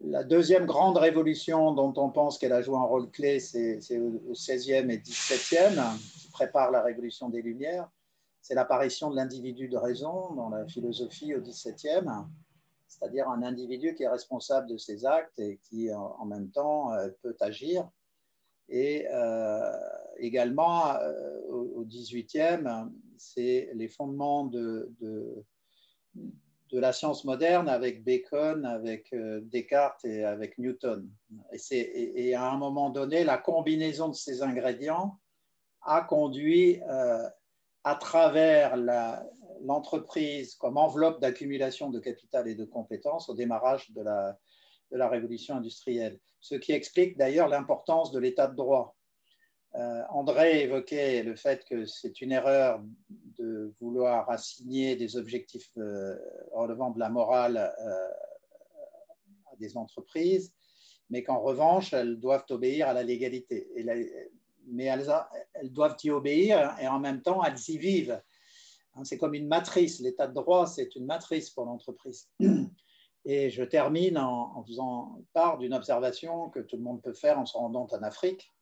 la deuxième grande révolution dont on pense qu'elle a joué un rôle clé, c'est au XVIe et XVIIe, qui prépare la révolution des Lumières. C'est l'apparition de l'individu de raison dans la philosophie au XVIIe, c'est-à-dire un individu qui est responsable de ses actes et qui, en même temps, euh, peut agir. Et euh, également, euh, au XVIIIe, c'est les fondements de la science moderne avec Bacon, avec Descartes et avec Newton. Et, et, à un moment donné, la combinaison de ces ingrédients a conduit à travers l'entreprise comme enveloppe d'accumulation de capital et de compétences au démarrage de la révolution industrielle, ce qui explique d'ailleurs l'importance de l'état de droit. Euh, André évoquait le fait que c'est une erreur de vouloir assigner des objectifs euh, relevant de la morale euh, à des entreprises, mais qu'en revanche, elles doivent obéir à la légalité. mais elles, elles, doivent y obéir et en même temps, elles y vivent. Hein, c'est comme une matrice. L'état de droit, c'est une matrice pour l'entreprise. Et je termine en, faisant part d'une observation que tout le monde peut faire en se rendant en Afrique.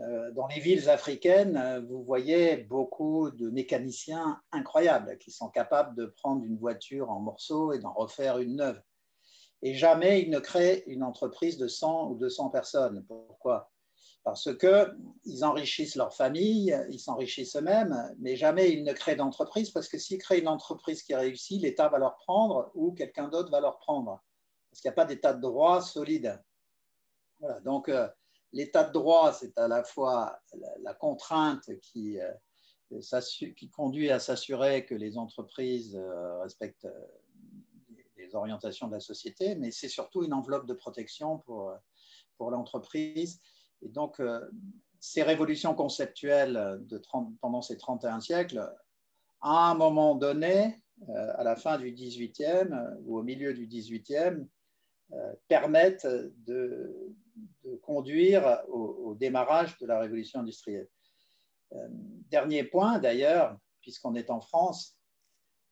Euh, dans les villes africaines, vous voyez beaucoup de mécaniciens incroyables qui sont capables de prendre une voiture en morceaux et d'en refaire une neuve. Et jamais ils ne créent une entreprise de 100 ou 200 personnes. Pourquoi? Parce qu'ils enrichissent leur famille, ils s'enrichissent eux-mêmes, mais jamais ils ne créent d'entreprise, parce que s'ils créent une entreprise qui réussit, l'État va leur prendre ou quelqu'un d'autre va leur prendre, parce qu'il n'y a pas d'état de droit solide. Voilà, donc euh, l'état de droit, c'est à la fois la, contrainte qui, euh, qui, conduit à s'assurer que les entreprises euh, respectent les orientations de la société, mais c'est surtout une enveloppe de protection pour, pour l'entreprise. Et donc, euh, ces révolutions conceptuelles de pendant ces 31 siècles, à un moment donné, euh, à la fin du 18e ou au milieu du 18e, euh, permettent de, conduire au, démarrage de la révolution industrielle. dernier point, d'ailleurs, puisqu'on est en France,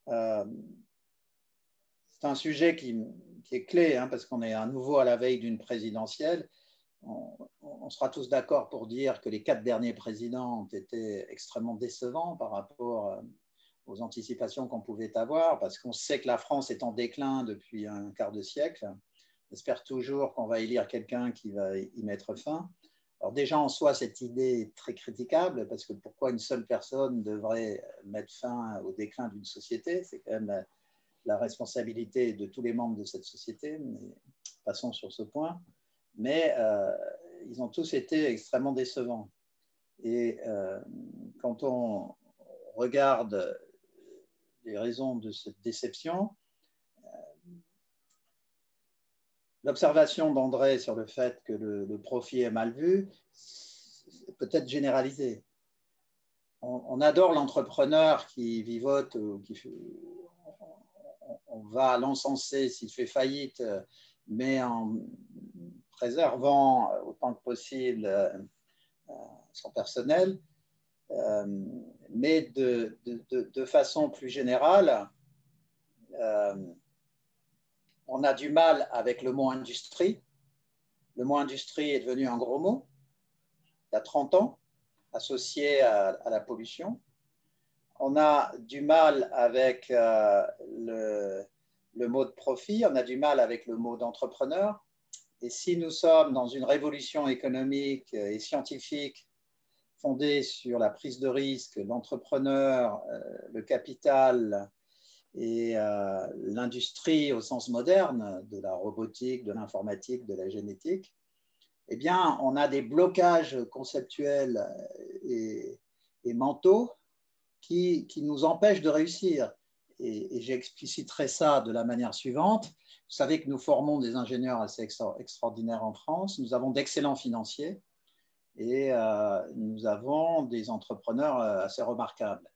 c'est un sujet qui, est clé, hein, parce qu'on est à nouveau à la veille d'une présidentielle on, sera tous d'accord pour dire que les quatre derniers présidents ont été extrêmement décevants par rapport euh, aux anticipations qu'on pouvait avoir, parce qu'on sait que la France est en déclin depuis un quart de siècle. J'espère toujours qu'on va élire quelqu'un qui va y mettre fin. Alors déjà en soi, cette idée est très critiquable, parce que pourquoi une seule personne devrait mettre fin au déclin d'une société? C'est quand même la, responsabilité de tous les membres de cette société, passons sur ce point mais euh, ils ont tous été extrêmement décevants. Et euh, quand on regarde les raisons de cette déception, euh, l'observation d'André sur le fait que le, profit est mal vu, peut être généralisé. On, adore l'entrepreneur qui vivote, ou qui, on va l'encenser s'il fait faillite, mais en préservant euh, autant que possible euh, euh, son personnel, mais de, de, façon plus générale, on a du mal avec le mot industrie. Le mot industrie est devenu un gros mot il y a 30 ans, associé à, la pollution. On a du mal avec le, le, mot de profit, on a du mal avec le mot d'entrepreneur. Et si nous sommes dans une révolution économique et scientifique fondée sur la prise de risque, l'entrepreneur, euh, le capital et euh, l'industrie au sens moderne de la robotique, de l'informatique, de la génétique, eh bien, on a des blocages conceptuels et, mentaux qui, qui, nous empêchent de réussir. Et, et j'expliciterai ça de la manière suivante. Vous savez que nous formons des ingénieurs assez extraordinaires en France. Nous avons d'excellents financiers et euh, nous avons des entrepreneurs euh, assez remarquables.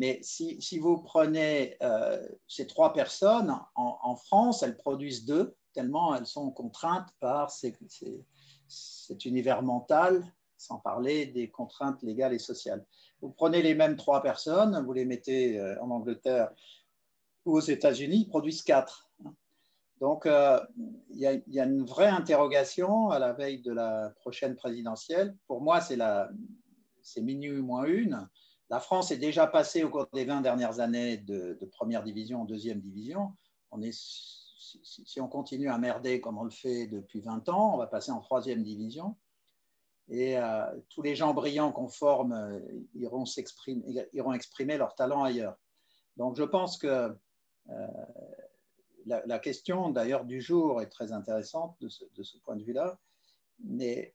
Mais si, vous prenez euh, ces trois personnes, en, France, elles produisent deux, tellement elles sont contraintes par cet univers mental, sans parler des contraintes légales et sociales. Vous prenez les mêmes trois personnes, vous les mettez en Angleterre ou aux États-Unis, ils produisent quatre. Donc, euh, il y, a une vraie interrogation à la veille de la prochaine présidentielle. Pour moi, c'est minuit moins une. La France est déjà passée au cours des 20 dernières années de, première division en deuxième division. Si, on continue à merder comme on le fait depuis 20 ans, on va passer en troisième division. Et euh, tous les gens brillants qu'on forme euh, iront, iront exprimer leur talent ailleurs. Donc, je pense que la, question d'ailleurs du jour est très intéressante de ce, de ce point de vue-là, mais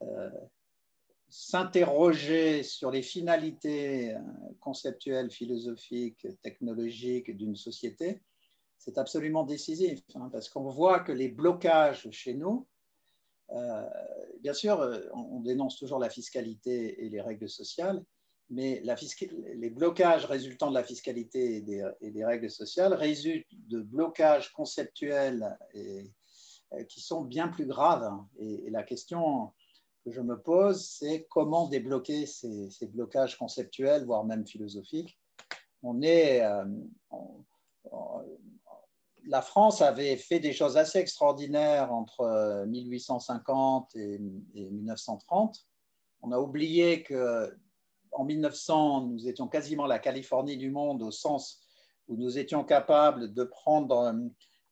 s'interroger sur les finalités conceptuelles, philosophiques, technologiques d'une société, c'est absolument décisif, hein, parce qu'on voit que les blocages chez nous, euh, bien sûr, euh, on, dénonce toujours la fiscalité et les règles sociales, mais les blocages résultant de la fiscalité et des, règles sociales résultent de blocages conceptuels euh, qui sont bien plus graves. Et, la question je me pose, c'est comment débloquer ces, blocages conceptuels, voire même philosophiques. On est, la France avait fait des choses assez extraordinaires entre 1850 euh, et, 1930. On a oublié que en 1900, nous étions quasiment la Californie du monde au sens où nous étions capables de prendre euh,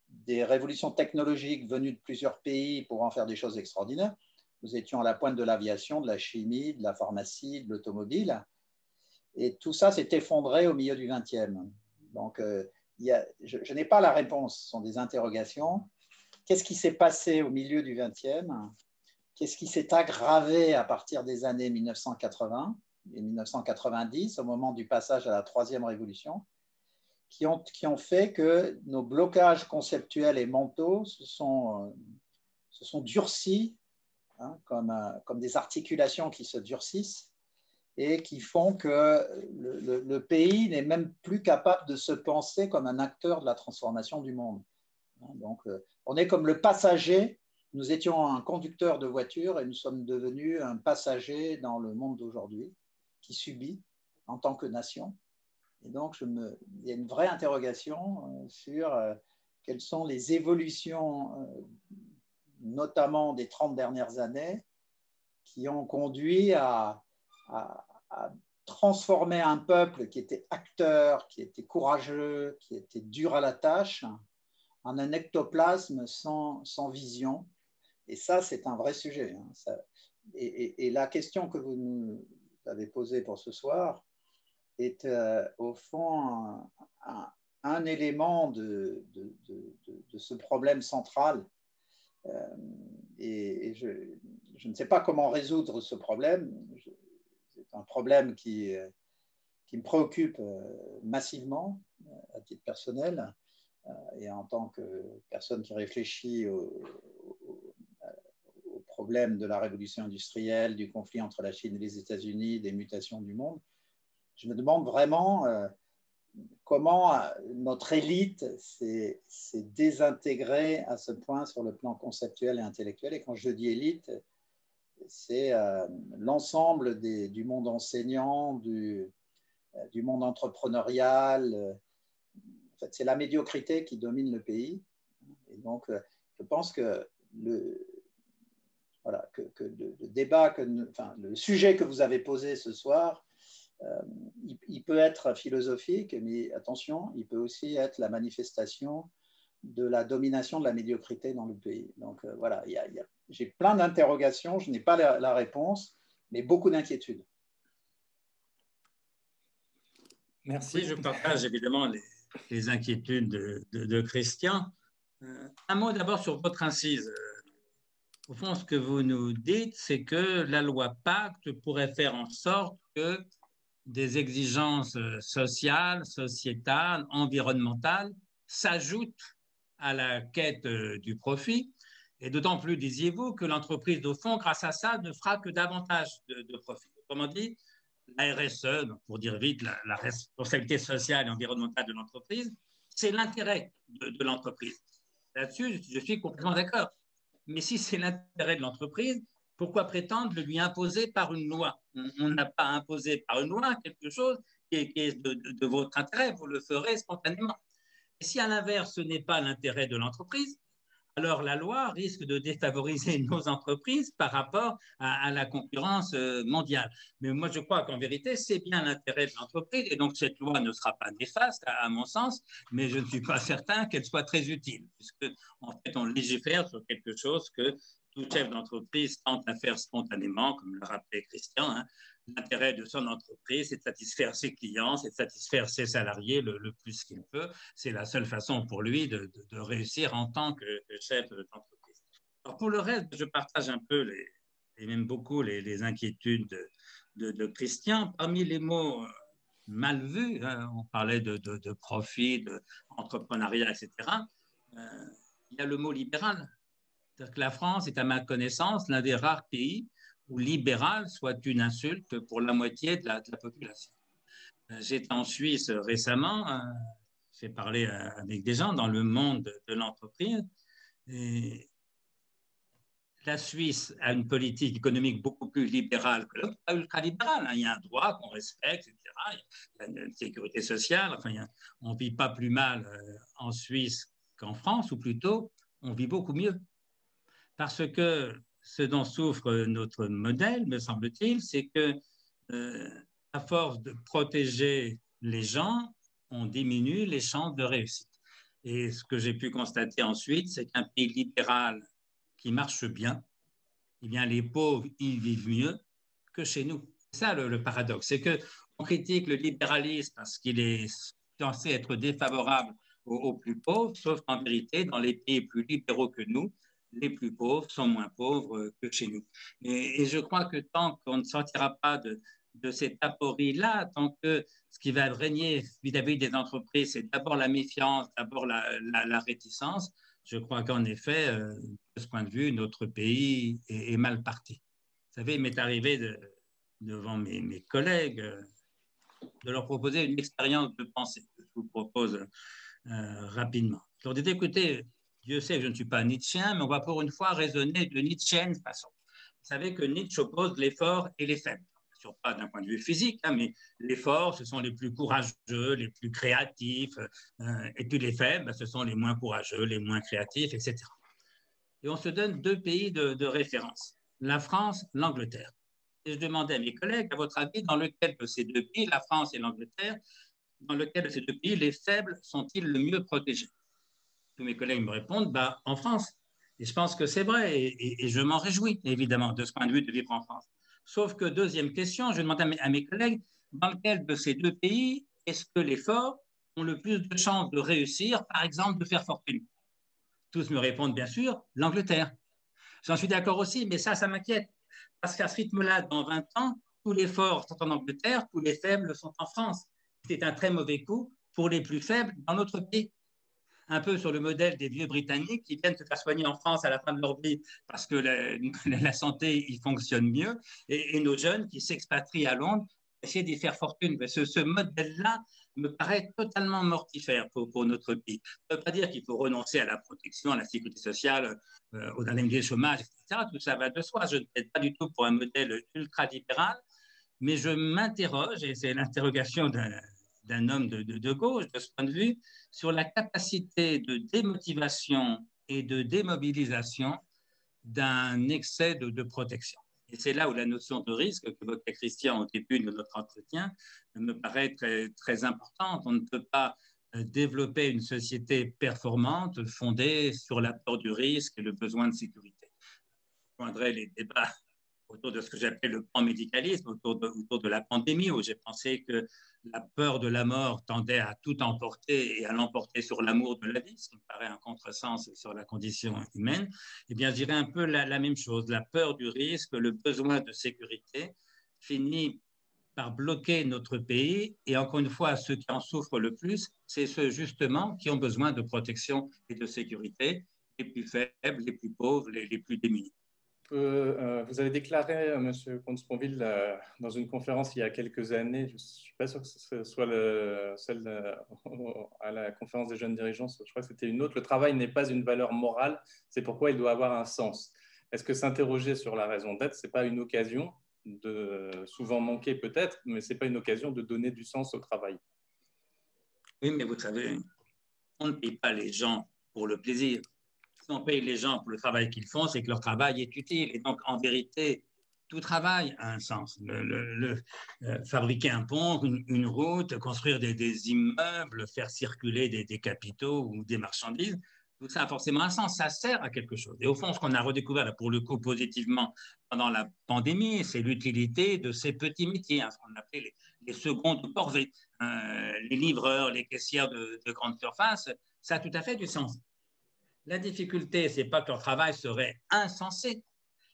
des révolutions technologiques venues de plusieurs pays pour en faire des choses extraordinaires. Nous étions à la pointe de l'aviation, de la chimie, de la pharmacie, de l'automobile. Et tout ça s'est effondré au milieu du XXe. Donc, euh, je, n'ai pas la réponse, ce sont des interrogations. Qu'est-ce qui s'est passé au milieu du XXe Qu'est-ce qui s'est aggravé à partir des années 1980 et 1990, au moment du passage à la troisième révolution, qui ont, fait que nos blocages conceptuels et mentaux se sont, se sont durcis, hein, comme, comme des articulations qui se durcissent, et qui font que le, pays n'est même plus capable de se penser comme un acteur de la transformation du monde. Donc, euh, on est comme le passager. Nous étions un conducteur de voiture et nous sommes devenus un passager dans le monde d'aujourd'hui qui subit en tant que nation. Et donc, il y a une vraie interrogation euh, sur euh, quelles sont les évolutions, notamment des 30 dernières années, qui ont conduit à, transformer un peuple qui était acteur, qui était courageux, qui était dur à la tâche, en un ectoplasme sans, vision. Et ça, c'est un vrai sujet. Hein. et, la question que vous nous avez posée pour ce soir est euh, au fond un, élément de, ce problème central. Euh, et, je, ne sais pas comment résoudre ce problème. Un problème qui, euh, qui me préoccupe euh, massivement à titre personnel et en tant que personne qui réfléchit au, problème de la révolution industrielle, du conflit entre la Chine et les États-Unis, des mutations du monde, je me demande vraiment comment notre élite s'est désintégrée à ce point sur le plan conceptuel et intellectuel. Et quand je dis élite, c'est euh, l'ensemble du monde enseignant, du, euh, monde entrepreneurial. Euh, c'est la médiocrité qui domine le pays. Et donc, je pense que le, débat, le sujet que vous avez posé ce soir, il, peut être philosophique, mais attention, il peut aussi être la manifestation de la domination de la médiocrité dans le pays. Donc voilà, y a, j'ai plein d'interrogations, je n'ai pas la, réponse, mais beaucoup d'inquiétudes. Merci. Oui, je partage évidemment les, inquiétudes de, Christian. Euh, un mot d'abord sur votre incise. Euh, au fond, ce que vous nous dites, c'est que la loi Pacte pourrait faire en sorte que des exigences sociales, sociétales, environnementales s'ajoutent à la quête euh, du profit et d'autant plus, disiez-vous, que l'entreprise, au fond, grâce à ça, ne fera que davantage de, profit. Autrement dit, la RSE, pour dire vite, la, responsabilité sociale et environnementale de l'entreprise, c'est l'intérêt de, l'entreprise. Là-dessus, je suis complètement d'accord. Mais si c'est l'intérêt de l'entreprise, pourquoi prétendre le lui imposer par une loi? On n'a pas imposé par une loi quelque chose qui est, de, votre intérêt, vous le ferez spontanément. Et si à l'inverse, ce n'est pas l'intérêt de l'entreprise, alors la loi risque de défavoriser nos entreprises par rapport à, la concurrence euh, mondiale. Mais moi, je crois qu'en vérité, c'est bien l'intérêt de l'entreprise et donc cette loi ne sera pas néfaste, à, mon sens, mais je ne suis pas certain qu'elle soit très utile, puisque en fait, on légifère sur quelque chose que, tout chef d'entreprise tente à faire spontanément, comme le rappelait Christian. Hein. L'intérêt de son entreprise, c'est de satisfaire ses clients, c'est de satisfaire ses salariés le, plus qu'il peut. C'est la seule façon pour lui de, réussir en tant que, chef d'entreprise. pour le reste, je partage un peu et même beaucoup les, inquiétudes de, Christian. Parmi les mots euh, mal vus, hein, on parlait de, profit, d'entrepreneuriat, etc. Euh, il y a le mot libéral. Que la France est, à ma connaissance, l'un des rares pays où libéral soit une insulte pour la moitié de la, population. Euh, j'étais en Suisse récemment, j'ai parlé avec des gens dans le monde de l'entreprise, la Suisse a une politique économique beaucoup plus libérale que l'autre, ultra-libérale. Hein. Il y a un droit qu'on respecte, etc. Il y a une sécurité sociale. Enfin, on ne vit pas plus mal euh, en Suisse qu'en France, ou plutôt, on vit beaucoup mieux. Parce que ce dont souffre notre modèle, me semble-t-il, c'est que, euh, à force de protéger les gens, on diminue les chances de réussite. Et ce que j'ai pu constater ensuite, c'est qu'un pays libéral qui marche bien, eh bien, les pauvres, ils vivent mieux que chez nous. C'est ça le, paradoxe, c'est qu'on critique le libéralisme parce qu'il est censé être défavorable aux, plus pauvres, sauf qu'en vérité, dans les pays plus libéraux que nous, les plus pauvres sont moins pauvres que chez nous. Et, je crois que tant qu'on ne sortira pas de, cette aporie-là, tant que ce qui va régner vis-à-vis des entreprises, c'est d'abord la méfiance, d'abord la, réticence, je crois qu'en effet, euh, de ce point de vue, notre pays est, mal parti. Vous savez, il m'est arrivé devant mes, collègues euh, de leur proposer une expérience de pensée que je vous propose euh, rapidement. Je leur dis, écoutez, Dieu sait je ne suis pas Nietzschean, mais on va pour une fois raisonner de Nietzschean façon. Vous savez que Nietzsche oppose l'effort et les faibles pas d'un point de vue physique, hein, mais les forts, ce sont les plus courageux, les plus créatifs, euh, et puis les faibles, ce sont les moins courageux, les moins créatifs, etc. Et on se donne deux pays de, référence, la France, l'Angleterre. Et je demandais à mes collègues, à votre avis, dans lequel de ces deux pays, la France et l'Angleterre, dans lequel de ces deux pays les faibles sont-ils le mieux protégés? Tous mes collègues me répondent, bah, en France. Et je pense que c'est vrai, et, je m'en réjouis, évidemment, de ce point de vue de vivre en France. Sauf que, deuxième question, je demande à mes, collègues, dans lequel de ces deux pays est-ce que les forts ont le plus de chances de réussir, par exemple, de faire fortune? Tous me répondent, bien sûr, l'Angleterre. J'en suis d'accord aussi, mais ça, ça m'inquiète. Parce qu'à ce rythme-là, dans 20 ans, tous les forts sont en Angleterre, tous les faibles sont en France. C'est un très mauvais coup pour les plus faibles dans notre pays un peu sur le modèle des vieux Britanniques qui viennent se faire soigner en France à la fin de leur vie parce que la, santé y fonctionne mieux, et, nos jeunes qui s'expatrient à Londres essayer d'y faire fortune. Ce modèle-là me paraît totalement mortifère pour, notre pays. Ça ne veut pas dire qu'il faut renoncer à la protection, à la sécurité sociale, euh, aux indemnités de chômage, etc. Tout ça va de soi. Je ne plaide pas du tout pour un modèle ultra-libéral, mais je m'interroge, et c'est l'interrogation d'un d'un homme de, gauche, de ce point de vue, sur la capacité de démotivation et de démobilisation d'un excès de, protection. Et c'est là où la notion de risque qu'évoquait Christian au début de notre entretien me paraît très, très importante. On ne peut pas euh, développer une société performante fondée sur la peur du risque et le besoin de sécurité. Je les débats autour de ce que j'appelle le pan médicalisme, autour de, autour de la pandémie, où j'ai pensé que la peur de la mort tendait à tout emporter et à l'emporter sur l'amour de la vie, ce qui me paraît un contresens sur la condition humaine, eh bien, je dirais un peu la, même chose. La peur du risque, le besoin de sécurité finit par bloquer notre pays. Et encore une fois, ceux qui en souffrent le plus, c'est ceux justement qui ont besoin de protection et de sécurité, les plus faibles, les plus pauvres, les plus démunis. Euh, vous avez déclaré, euh, M. Comte-Sponville, euh, dans une conférence il y a quelques années, je ne suis pas sûr que ce soit le, celle à la conférence des jeunes dirigeants, je crois que c'était une autre, le travail n'est pas une valeur morale, c'est pourquoi il doit avoir un sens. Est-ce que s'interroger sur la raison d'être, ce n'est pas une occasion de souvent manquer peut-être, mais ce n'est pas une occasion de donner du sens au travail? Oui, mais vous savez, on ne paye pas les gens pour le plaisir on paye les gens pour le travail qu'ils font, c'est que leur travail est utile. Et donc, en vérité, tout travail a un sens. Le, euh, fabriquer un pont, une, route, construire des, immeubles, faire circuler des, capitaux ou des marchandises, tout ça a forcément un sens, ça sert à quelque chose. Et au fond, ce qu'on a redécouvert, pour le coup, positivement pendant la pandémie, c'est l'utilité de ces petits métiers, hein, ce qu'on appelait les, les secondes corvées, euh, les livreurs, les caissières de, de grande surface, ça a tout à fait du sens. La difficulté, c'est pas que leur travail serait insensé.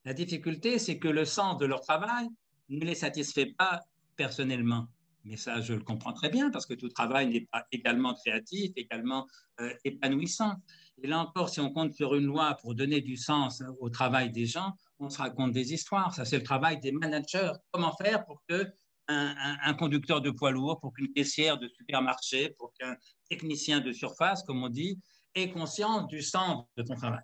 La difficulté, c'est que le sens de leur travail ne les satisfait pas personnellement. Mais ça, je le comprends très bien parce que tout travail n'est pas également créatif, également euh, épanouissant. Et là encore, si on compte sur une loi pour donner du sens au travail des gens, on se raconte des histoires. Ça, c'est le travail des managers. Comment faire pour que un, conducteur de poids lourd, pour qu'une caissière de supermarché, pour qu'un technicien de surface, comme on dit, ait conscience du sens de son travail.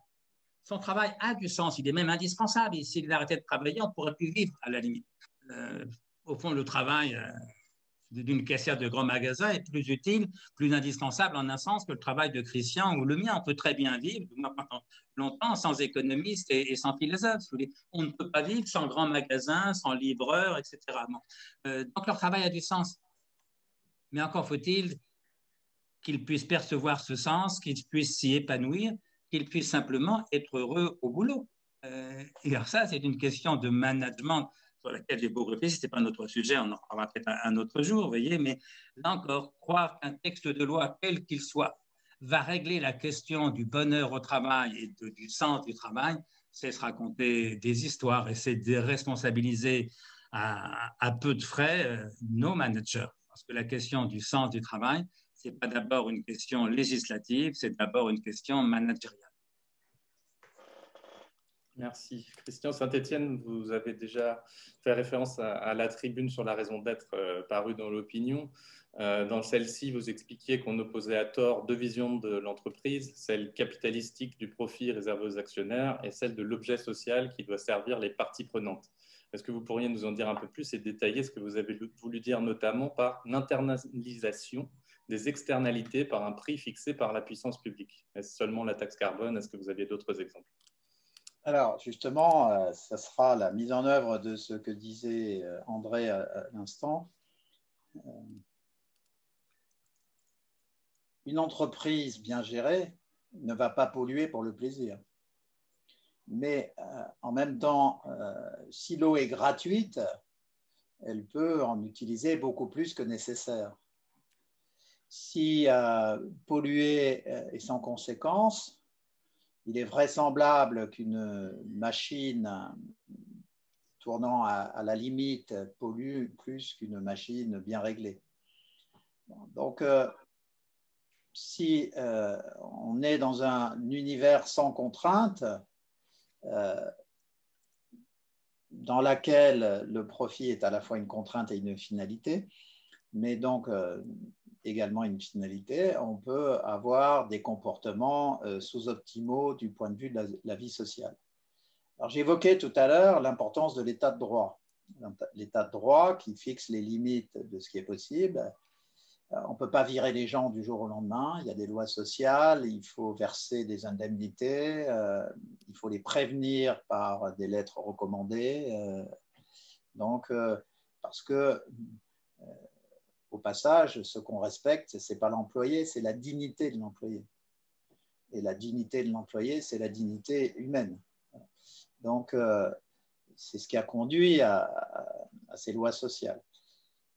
Son travail a du sens, il est même indispensable. S'il arrêtait de travailler, on pourrait plus vivre à la limite. Euh, au fond, le travail, euh, d'une caissière de grand magasin est plus utile, plus indispensable en un sens que le travail de Christian ou le mien. On peut très bien vivre longtemps sans économiste et, sans philosophe. On ne peut pas vivre sans grand magasin, sans livreur, etc. Euh, donc leur travail a du sens. Mais encore faut-il qu'ils puissent percevoir ce sens, qu'ils puissent s'y épanouir, qu'ils puissent simplement être heureux au boulot. Euh, et alors ça, c'est une question de management sur laquelle j'ai beaucoup réfléchi. Ce n'est pas notre sujet, on en parlera peut-être un, autre jour, voyez, mais là encore, croire qu'un texte de loi, quel qu'il soit, va régler la question du bonheur au travail et du sens du travail, c'est se raconter des histoires et c'est déresponsabiliser à, à peu de frais euh, nos managers. Parce que la question du sens du travail, ce n'est pas d'abord une question législative, c'est d'abord une question managériale. Merci. Christian Saint-Etienne, vous avez déjà fait référence à, la tribune sur la raison d'être euh, parue dans l'opinion. Euh, dans celle-ci, vous expliquiez qu'on opposait à tort deux visions de l'entreprise, celle capitalistique du profit réservé aux actionnaires et celle de l'objet social qui doit servir les parties prenantes. Est-ce que vous pourriez nous en dire un peu plus et détailler ce que vous avez voulu dire notamment par l'internalisation des externalités par un prix fixé par la puissance publique Est-ce seulement la taxe carbone? Est-ce que vous aviez d'autres exemples? Alors, justement, euh, ça sera la mise en œuvre de ce que disait euh, André à, l'instant. Euh, une entreprise bien gérée ne va pas polluer pour le plaisir. Mais en même temps, si l'eau est gratuite, elle peut en utiliser beaucoup plus que nécessaire. Si polluer est sans conséquence, il est vraisemblable qu'une machine tournant à, la limite pollue plus qu'une machine bien réglée. Donc, euh, si euh, on est dans un univers sans contrainte, euh, dans laquelle le profit est à la fois une contrainte et une finalité, mais donc également une finalité, on peut avoir des comportements euh, sous-optimaux du point de vue de la, vie sociale. Alors j'évoquais tout à l'heure l'importance de l'état de droit. L'état de droit qui fixe les limites de ce qui est possible. Euh, on ne peut pas virer les gens du jour au lendemain. Il y a des lois sociales, il faut verser des indemnités, euh, il faut les prévenir par des lettres recommandées. donc, parce que au passage, ce qu'on respecte, ce n'est pas l'employé, c'est la dignité de l'employé. Et la dignité de l'employé, c'est la dignité humaine. Donc, euh, c'est ce qui a conduit à, ces lois sociales.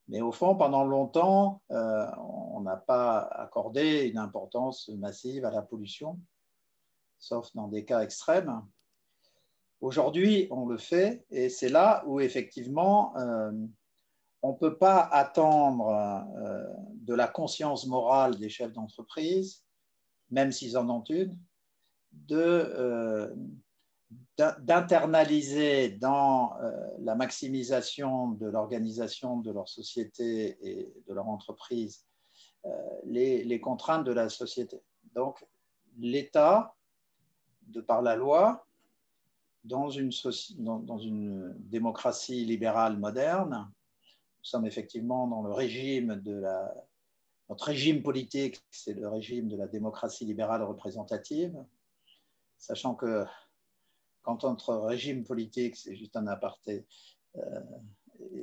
Mais au fond, pendant longtemps, euh, on n'a pas accordé une importance massive à la pollution, sauf dans des cas extrêmes. Aujourd'hui, on le fait, et c'est là où effectivement, euh, on ne peut pas attendre euh, de la conscience morale des chefs d'entreprise, même s'ils en ont une, euh, d'internaliser dans euh, la maximisation de l'organisation de leur société et de leur entreprise les, contraintes de la société. Donc, l'État, de par la loi, dans une, démocratie libérale moderne, sommes effectivement dans le régime de la. Notre régime politique, c'est le régime de la démocratie libérale représentative, sachant que quand notre régime politique, c'est juste un aparté, euh,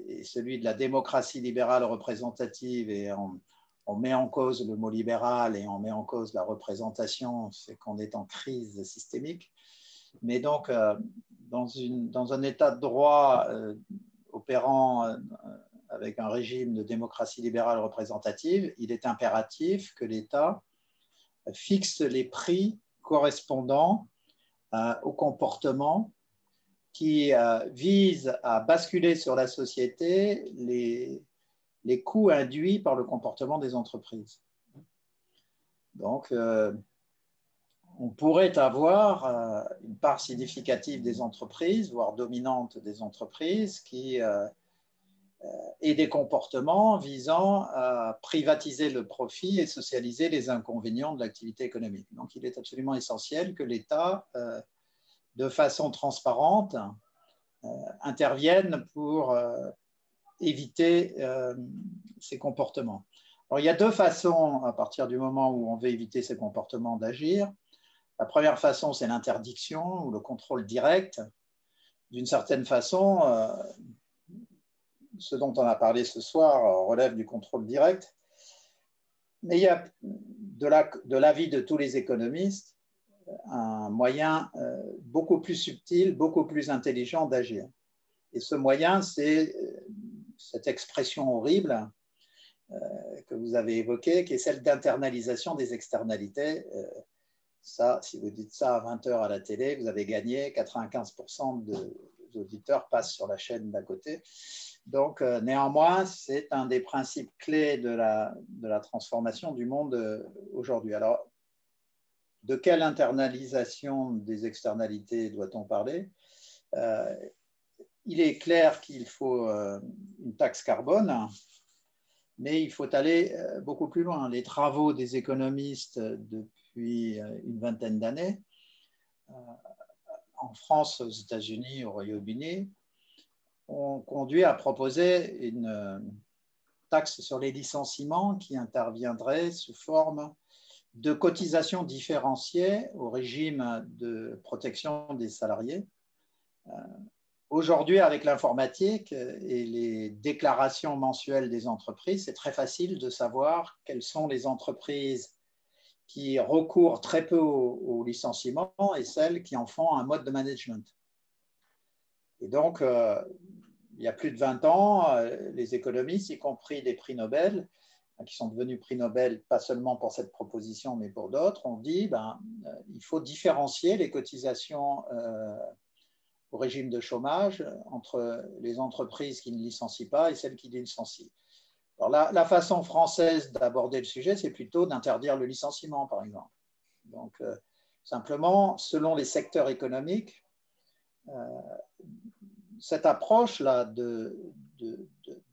et celui de la démocratie libérale représentative en, on met en cause le mot libéral et on met en cause la représentation, c'est qu'on est en crise systémique. Mais donc, euh, dans, un état de droit euh, opérant euh, avec un régime de démocratie libérale représentative, il est impératif que l'État fixe les prix correspondant au comportement qui vise à basculer sur la société les, les coûts induits par le comportement des entreprises. Donc, euh, on pourrait avoir euh, une part significative des entreprises, voire dominante des entreprises, qui euh, et des comportements visant à privatiser le profit et socialiser les inconvénients de l'activité économique. Donc, il est absolument essentiel que l'État, de façon transparente, intervienne pour éviter euh, ces comportements. Alors, il y a deux façons, à partir du moment où on veut éviter ces comportements, d'agir. La première façon, c'est l'interdiction ou le contrôle direct. D'une certaine façon, euh, ce dont on a parlé ce soir relève du contrôle direct. Mais il y a, de l'avis de, tous les économistes, un moyen euh, beaucoup plus subtil, beaucoup plus intelligent d'agir. Et ce moyen, c'est cette expression horrible euh, que vous avez évoquée, qui est celle d'internalisation des externalités. Euh, ça, si vous dites ça à 20 heures à la télé, vous avez gagné, 95% des auditeurs passent sur la chaîne d'à côté. Donc, euh, néanmoins, c'est un des principes clés de la, transformation du monde aujourd'hui. Alors, de quelle internalisation des externalités doit-on parler? Il est clair qu'il faut euh, une taxe carbone, mais il faut aller euh, beaucoup plus loin. Les travaux des économistes depuis euh, une vingtaine d'années, en France, aux États-Unis, au Royaume-Uni, ont conduit à proposer une taxe sur les licenciements qui interviendrait sous forme de cotisations différenciées au régime de protection des salariés Aujourd'hui, avec l'informatique et les déclarations mensuelles des entreprises, c'est très facile de savoir quelles sont les entreprises qui recourent très peu au, licenciement et celles qui en font un mode de management. Et donc, euh, il y a plus de 20 ans, euh, les économistes, y compris des prix Nobel, qui sont devenus prix Nobel pas seulement pour cette proposition, mais pour d'autres, ont dit ben, euh, il faut différencier les cotisations au régime de chômage entre les entreprises qui ne licencient pas et celles qui licencient. La, façon française d'aborder le sujet, c'est plutôt d'interdire le licenciement, par exemple. Donc, euh, simplement, selon les secteurs économiques, euh, cette approche-là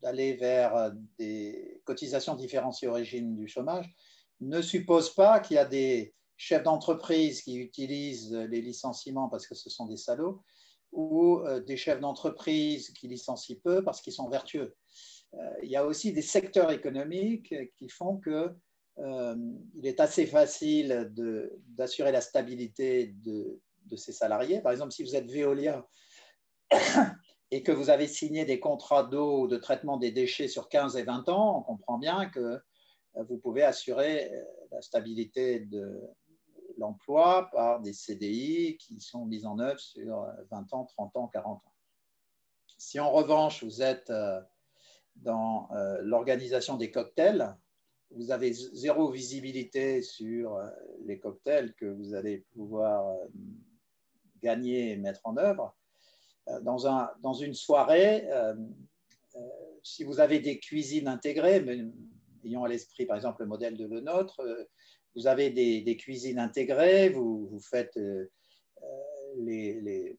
d'aller vers des cotisations différenciées au régime du chômage ne suppose pas qu'il y a des chefs d'entreprise qui utilisent les licenciements parce que ce sont des salauds ou euh, des chefs d'entreprise qui licencient peu parce qu'ils sont vertueux. Euh, il y a aussi des secteurs économiques qui font que euh, il est assez facile d'assurer la stabilité de, de, ses salariés. Par exemple, si vous êtes Veolia et que vous avez signé des contrats d'eau ou de traitement des déchets sur 15 et 20 ans, on comprend bien que vous pouvez assurer la stabilité de, l'emploi par des CDI qui sont mis en œuvre sur 20 ans, 30 ans, 40 ans. Si en revanche vous êtes euh, dans euh, l'organisation des cocktails, vous avez zéro visibilité sur euh, les cocktails que vous allez pouvoir gagner et mettre en œuvre. Dans, un, dans une soirée, si vous avez des cuisines intégrées, mais ayons à l'esprit par exemple le modèle de le nôtre, vous avez des, cuisines intégrées, vous, faites euh, euh, les,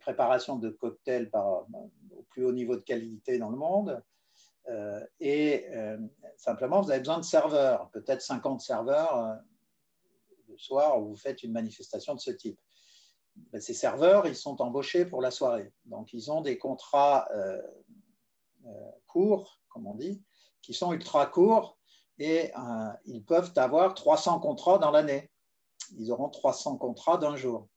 préparations de cocktails au plus haut niveau de qualité dans le monde. Euh, et simplement, vous avez besoin de serveurs, peut-être 50 serveurs le soir où vous faites une manifestation de ce type. Ben, ces serveurs, ils sont embauchés pour la soirée. Donc, ils ont des contrats courts, comme on dit, qui sont ultra courts et euh, ils peuvent avoir 300 contrats dans l'année. Ils auront 300 contrats d'un jour.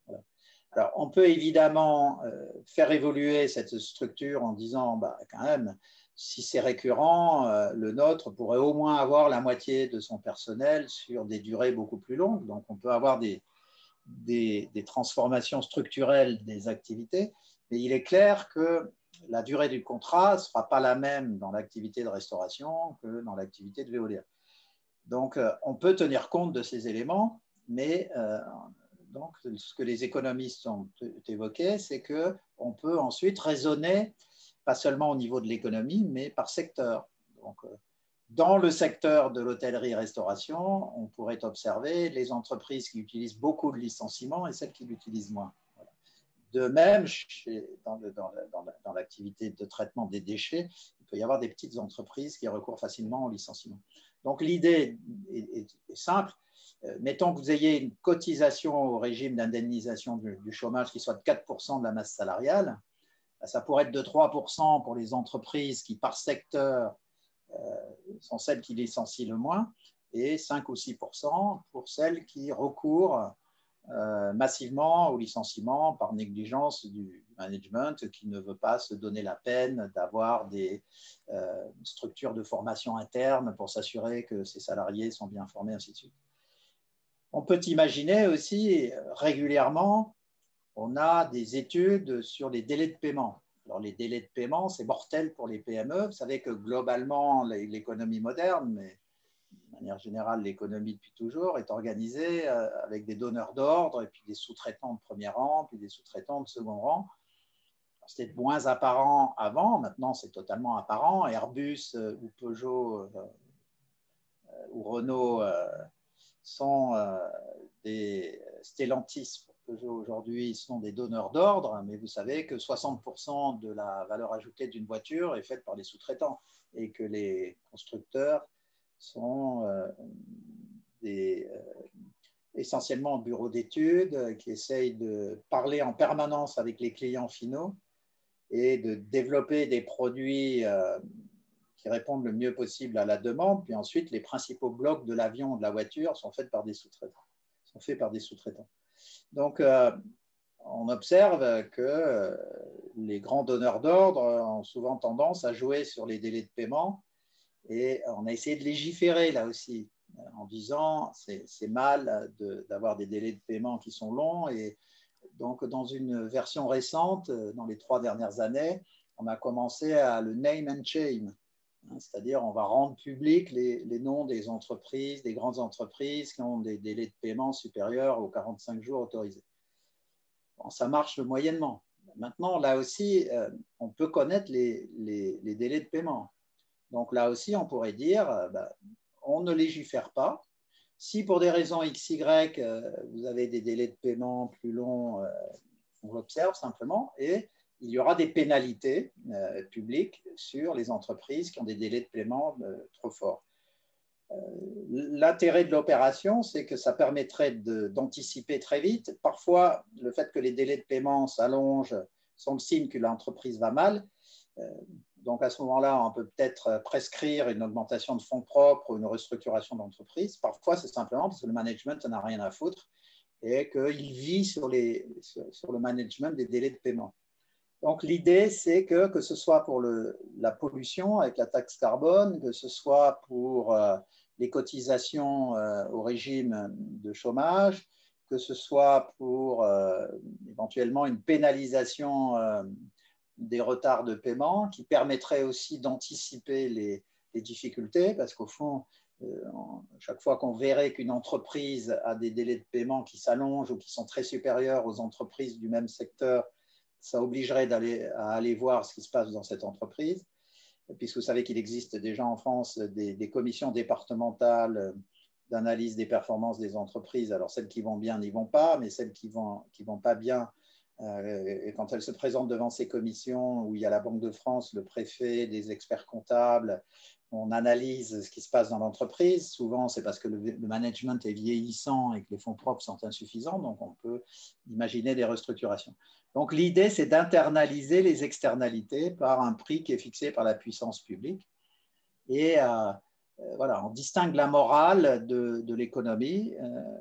Alors, on peut évidemment euh, faire évoluer cette structure en disant, bah, quand même, si c'est récurrent, euh, le nôtre pourrait au moins avoir la moitié de son personnel sur des durées beaucoup plus longues. Donc, on peut avoir des, des, transformations structurelles des activités, mais il est clair que la durée du contrat ne sera pas la même dans l'activité de restauration que dans l'activité de Veolia. Donc, euh, on peut tenir compte de ces éléments, mais euh, donc, ce que les économistes ont évoqué, c'est qu'on peut ensuite raisonner pas seulement au niveau de l'économie, mais par secteur. Euh, dans le secteur de l'hôtellerie-restauration, on pourrait observer les entreprises qui utilisent beaucoup de licenciements et celles qui l'utilisent moins. De même, dans, l'activité de traitement des déchets, il peut y avoir des petites entreprises qui recourent facilement au licenciement. Donc l'idée est, simple. Euh, mettons que vous ayez une cotisation au régime d'indemnisation du, chômage qui soit de 4% de la masse salariale ça pourrait être de 3% pour les entreprises qui, par secteur, sont celles qui licencient le moins, et 5 ou 6% pour celles qui recourent euh, massivement au licenciement par négligence du management qui ne veut pas se donner la peine d'avoir des euh, structures de formation interne pour s'assurer que ses salariés sont bien formés, ainsi de suite. On peut imaginer aussi régulièrement on a des études sur les délais de paiement. Alors, les délais de paiement, c'est mortel pour les PME. Vous savez que globalement, l'économie moderne, mais de manière générale, l'économie depuis toujours, est organisée euh, avec des donneurs d'ordre et puis des sous-traitants de premier rang, puis des sous-traitants de second rang. C'était moins apparent avant, maintenant c'est totalement apparent. Airbus euh, ou Peugeot euh, ou Renault sont des Stellantis aujourd'hui sont des donneurs d'ordre, mais vous savez que 60% de la valeur ajoutée d'une voiture est faite par les sous-traitants et que les constructeurs sont euh, des, euh, essentiellement bureaux d'études qui essayent de parler en permanence avec les clients finaux et de développer des produits euh, qui répondent le mieux possible à la demande. Puis ensuite, les principaux blocs de l'avion ou de la voiture. Sont faits par des sous-traitants. Donc, euh, on observe que euh, les grands donneurs d'ordre ont souvent tendance à jouer sur les délais de paiement et on a essayé de légiférer là aussi en disant c'est mal d'avoir des délais de paiement qui sont longs et donc dans une version récente, dans les trois dernières années, on a commencé à le name and shame, c'est-à-dire on va rendre public les, noms des entreprises, des grandes entreprises qui ont des délais de paiement supérieurs aux 45 jours autorisés ça marche moyennement. Maintenant, là aussi, euh, on peut connaître les, délais de paiement. Donc là aussi, on pourrait dire, euh, bah, on ne légifère pas. Si pour des raisons XY, euh, vous avez des délais de paiement plus longs, on l'observe simplement, et il y aura des pénalités publiques sur les entreprises qui ont des délais de paiement trop forts. L'intérêt de l'opération, c'est que ça permettrait d'anticiper très vite. Parfois, le fait que les délais de paiement s'allongent sont le signe que l'entreprise va mal. Euh, donc à ce moment-là, on peut peut-être prescrire une augmentation de fonds propres ou une restructuration d'entreprise. Parfois, c'est simplement parce que le management n'a rien à foutre et qu'il vit sur, le management des délais de paiement. Donc l'idée, c'est que, que ce soit pour la pollution avec la taxe carbone, que ce soit pour euh, les cotisations euh, au régime de chômage, que ce soit pour euh, éventuellement une pénalisation des retards de paiement qui permettrait aussi d'anticiper les, difficultés, parce qu'au fond, chaque fois qu'on verrait qu'une entreprise a des délais de paiement qui s'allongent ou qui sont très supérieurs aux entreprises du même secteur, ça obligerait d'aller, à aller voir ce qui se passe dans cette entreprise, puisque vous savez qu'il existe déjà en France des, commissions départementales d'analyse des performances des entreprises. Alors celles qui vont bien n'y vont pas, mais celles qui vont, qui vont pas bien, euh, quand elles se présentent devant ces commissions où il y a la Banque de France, le préfet, des experts comptables, on analyse ce qui se passe dans l'entreprise. Souvent, c'est parce que le, management est vieillissant et que les fonds propres sont insuffisants, donc on peut imaginer des restructurations. Donc l'idée, c'est d'internaliser les externalités par un prix qui est fixé par la puissance publique. Et euh, euh, voilà, on distingue la morale de, l'économie. Euh,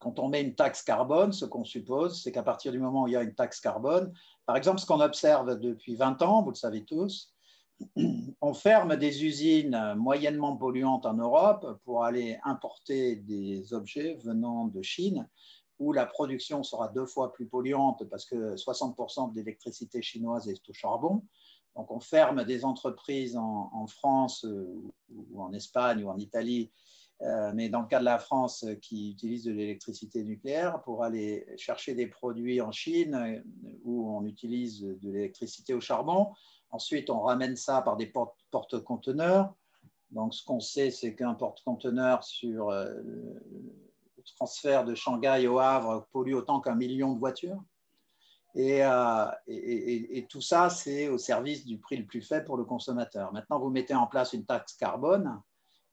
quand on met une taxe carbone, ce qu'on suppose, c'est qu'à partir du moment où il y a une taxe carbone, par exemple, ce qu'on observe depuis 20 ans, vous le savez tous, on ferme des usines moyennement polluantes en Europe pour aller importer des objets venant de Chine où la production sera deux fois plus polluante parce que 60% de l'électricité chinoise est au charbon. Donc on ferme des entreprises en, France euh, ou en Espagne ou en Italie, euh, mais dans le cas de la France euh, qui utilise de l'électricité nucléaire pour aller chercher des produits en Chine où on utilise de l'électricité au charbon. Ensuite, on ramène ça par des porte-conteneurs. Donc, ce qu'on sait, c'est qu'un porte-conteneur sur transfert de Shanghai au Havre pollue autant qu'un million de voitures. Euh, et, tout ça, c'est au service du prix le plus faible pour le consommateur. Maintenant, vous mettez en place une taxe carbone,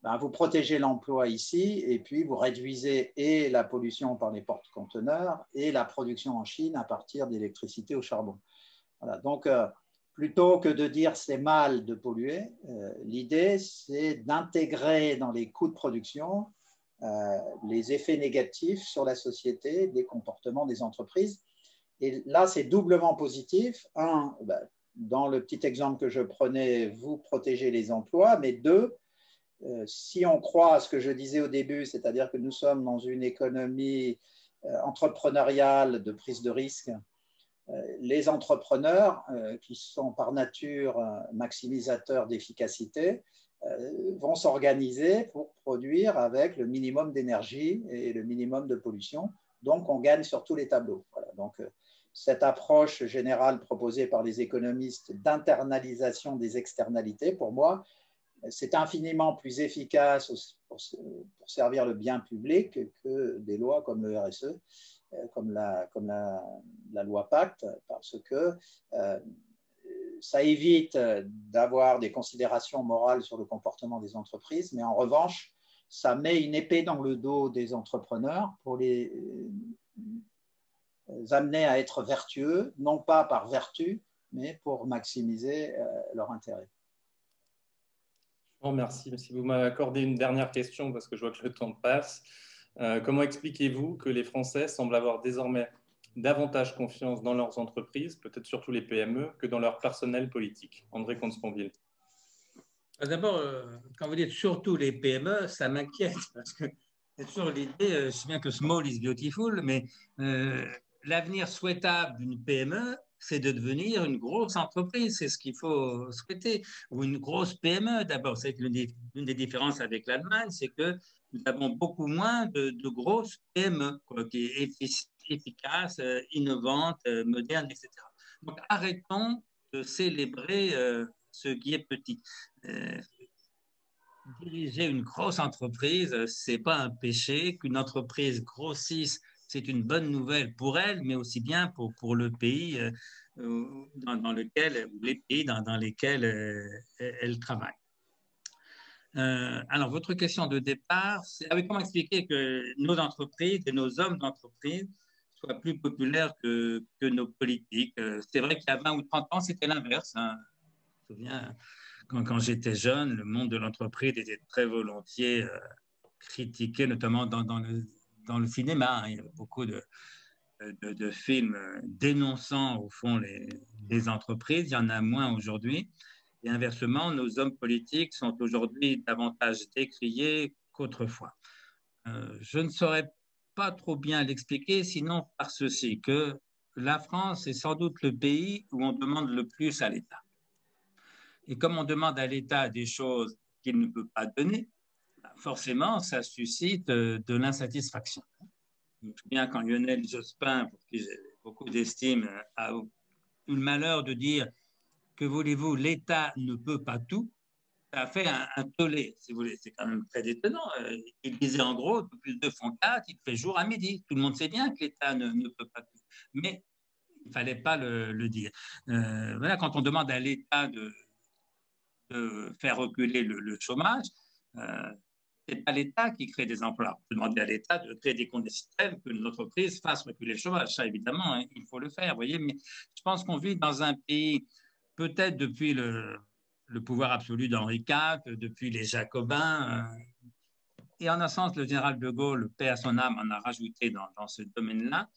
ben, vous protégez l'emploi ici, et puis vous réduisez et la pollution par les porte-conteneurs et la production en Chine à partir d'électricité au charbon. Donc, euh, plutôt que de dire c'est mal de polluer, euh, l'idée, c'est d'intégrer dans les coûts de production les effets négatifs sur la société des comportements des entreprises et là, c'est doublement positif. Un, ben, dans le petit exemple que je prenais, vous protégez les emplois, mais deux, euh, si on croit à ce que je disais au début, c'est-à-dire que nous sommes dans une économie euh, entrepreneuriale de prise de risque, euh, les entrepreneurs, qui sont par nature maximisateurs d'efficacité, vont s'organiser pour produire avec le minimum d'énergie et le minimum de pollution. Donc, on gagne sur tous les tableaux. Donc, cette approche générale proposée par les économistes d'internalisation des externalités, pour moi, c'est infiniment plus efficace pour, servir le bien public que des lois comme le RSE, euh, comme la, loi Pacte, parce que euh, ça évite d'avoir des considérations morales sur le comportement des entreprises, mais en revanche, ça met une épée dans le dos des entrepreneurs pour les amenés à être vertueux, non pas par vertu, mais pour maximiser euh, leur intérêt. Vous remercie. Si vous m'avez accordé une dernière question, parce que je vois que le temps passe, euh, comment expliquez-vous que les Français semblent avoir désormais davantage confiance dans leurs entreprises, peut-être surtout les PME, que dans leur personnel politique André Comte-Sponville. Ah, d'abord, euh, quand vous dites surtout les PME, ça m'inquiète parce que c'est toujours l'idée, je sais bien que small is beautiful, mais l'avenir souhaitable d'une PME, c'est de devenir une grosse entreprise. C'est ce qu'il faut souhaiter. Ou une grosse PME, d'abord. C'est l'une des, différences avec l'Allemagne, c'est que nous avons beaucoup moins de, grosses PME, qui est efficaces, euh, innovantes, euh, modernes, etc. Donc arrêtons de célébrer euh, ce qui est petit. diriger une grosse entreprise, c'est pas un péché. Qu'une entreprise grossisse c'est une bonne nouvelle pour elle, mais aussi bien pour, pour le pays dans, lequel, les pays dans, dans lesquels elle travaille. alors, votre question de départ, c'est ah comment expliquer que nos entreprises et nos hommes d'entreprise plus populaires que, nos politiques. C'est vrai qu'il y a 20 ou 30 ans, c'était l'inverse. Hein. Je me souviens, quand, j'étais jeune, le monde de l'entreprise était très volontiers critiqué, notamment dans, le cinéma. Hein. il y a beaucoup de, films dénonçant au fond les, entreprises. Il y en a moins aujourd'hui. Et inversement, nos hommes politiques sont aujourd'hui davantage décriés qu'autrefois. Euh, je ne saurais pas trop bien l'expliquer, sinon par ceci, que la France est sans doute le pays où on demande le plus à l'État. Et comme on demande à l'État des choses qu'il ne peut pas donner, forcément, ça suscite euh, de l'insatisfaction. Souviens quand Lionel Jospin, pour qui j'ai beaucoup d'estime, a eu le malheur de dire que voulez-vous, l'État ne peut pas tout. A fait un, tollé, si vous voulez. C'est quand même très étonnant. Euh, il disait en gros, plus de font quatre, il fait jour à midi. Tout le monde sait bien que l'État ne, peut pas. Mais il ne fallait pas le, dire. Euh, voilà, quand on demande à l'État de, faire reculer le, chômage, n'est pas l'État qui crée des emplois. On peut demander à l'État de créer des conditions telles que l'entreprise fasse reculer le chômage. Ça, évidemment, hein, il faut le faire, voyez. Mais je pense qu'on vit dans un pays, peut-être depuis le, pouvoir absolu d'Henri IV, depuis les Jacobins. Euh, et en un sens, le général de Gaulle, paix à son âme, en a rajouté dans, ce domaine-là,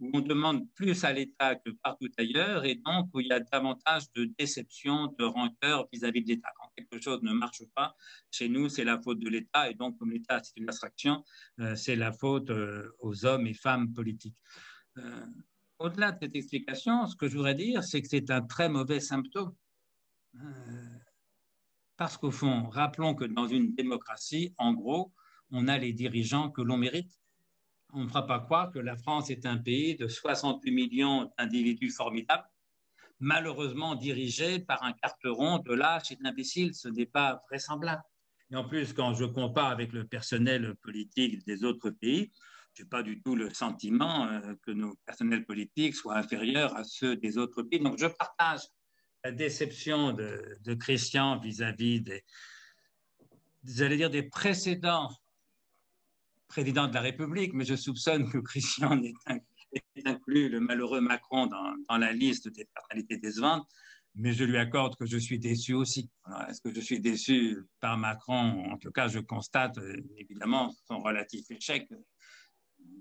où on demande plus à l'État que partout ailleurs, et donc où il y a davantage de déception, de rancœur vis-à-vis de l'État. Quand quelque chose ne marche pas, chez nous, c'est la faute de l'État, et donc comme l'État, c'est une abstraction, euh, c'est la faute euh, aux hommes et femmes politiques. Au-delà de cette explication, ce que je voudrais dire, c'est que c'est un très mauvais symptôme. Parce qu'au fond, rappelons que dans une démocratie, en gros, on a les dirigeants que l'on mérite on ne fera pas croire que la France est un pays de 68 millions d'individus formidables, malheureusement dirigés par un carteron de lâche et d'imbécile. Ce n'est pas vraisemblable. Et en plus, quand je compare avec le personnel politique des autres pays, je n'ai pas du tout le sentiment euh, que nos personnels politiques soient inférieurs à ceux des autres pays. Donc, je partage la déception de, Christian vis-à-vis des, j'allais dire, des précédents président de la République, mais je soupçonne que Christian ait inclus le malheureux Macron dans, la liste des personnalités décevantes, mais je lui accorde que je suis déçu aussi. Est-ce que je suis déçu par Macron? En tout cas, je constate euh, évidemment son relatif échec,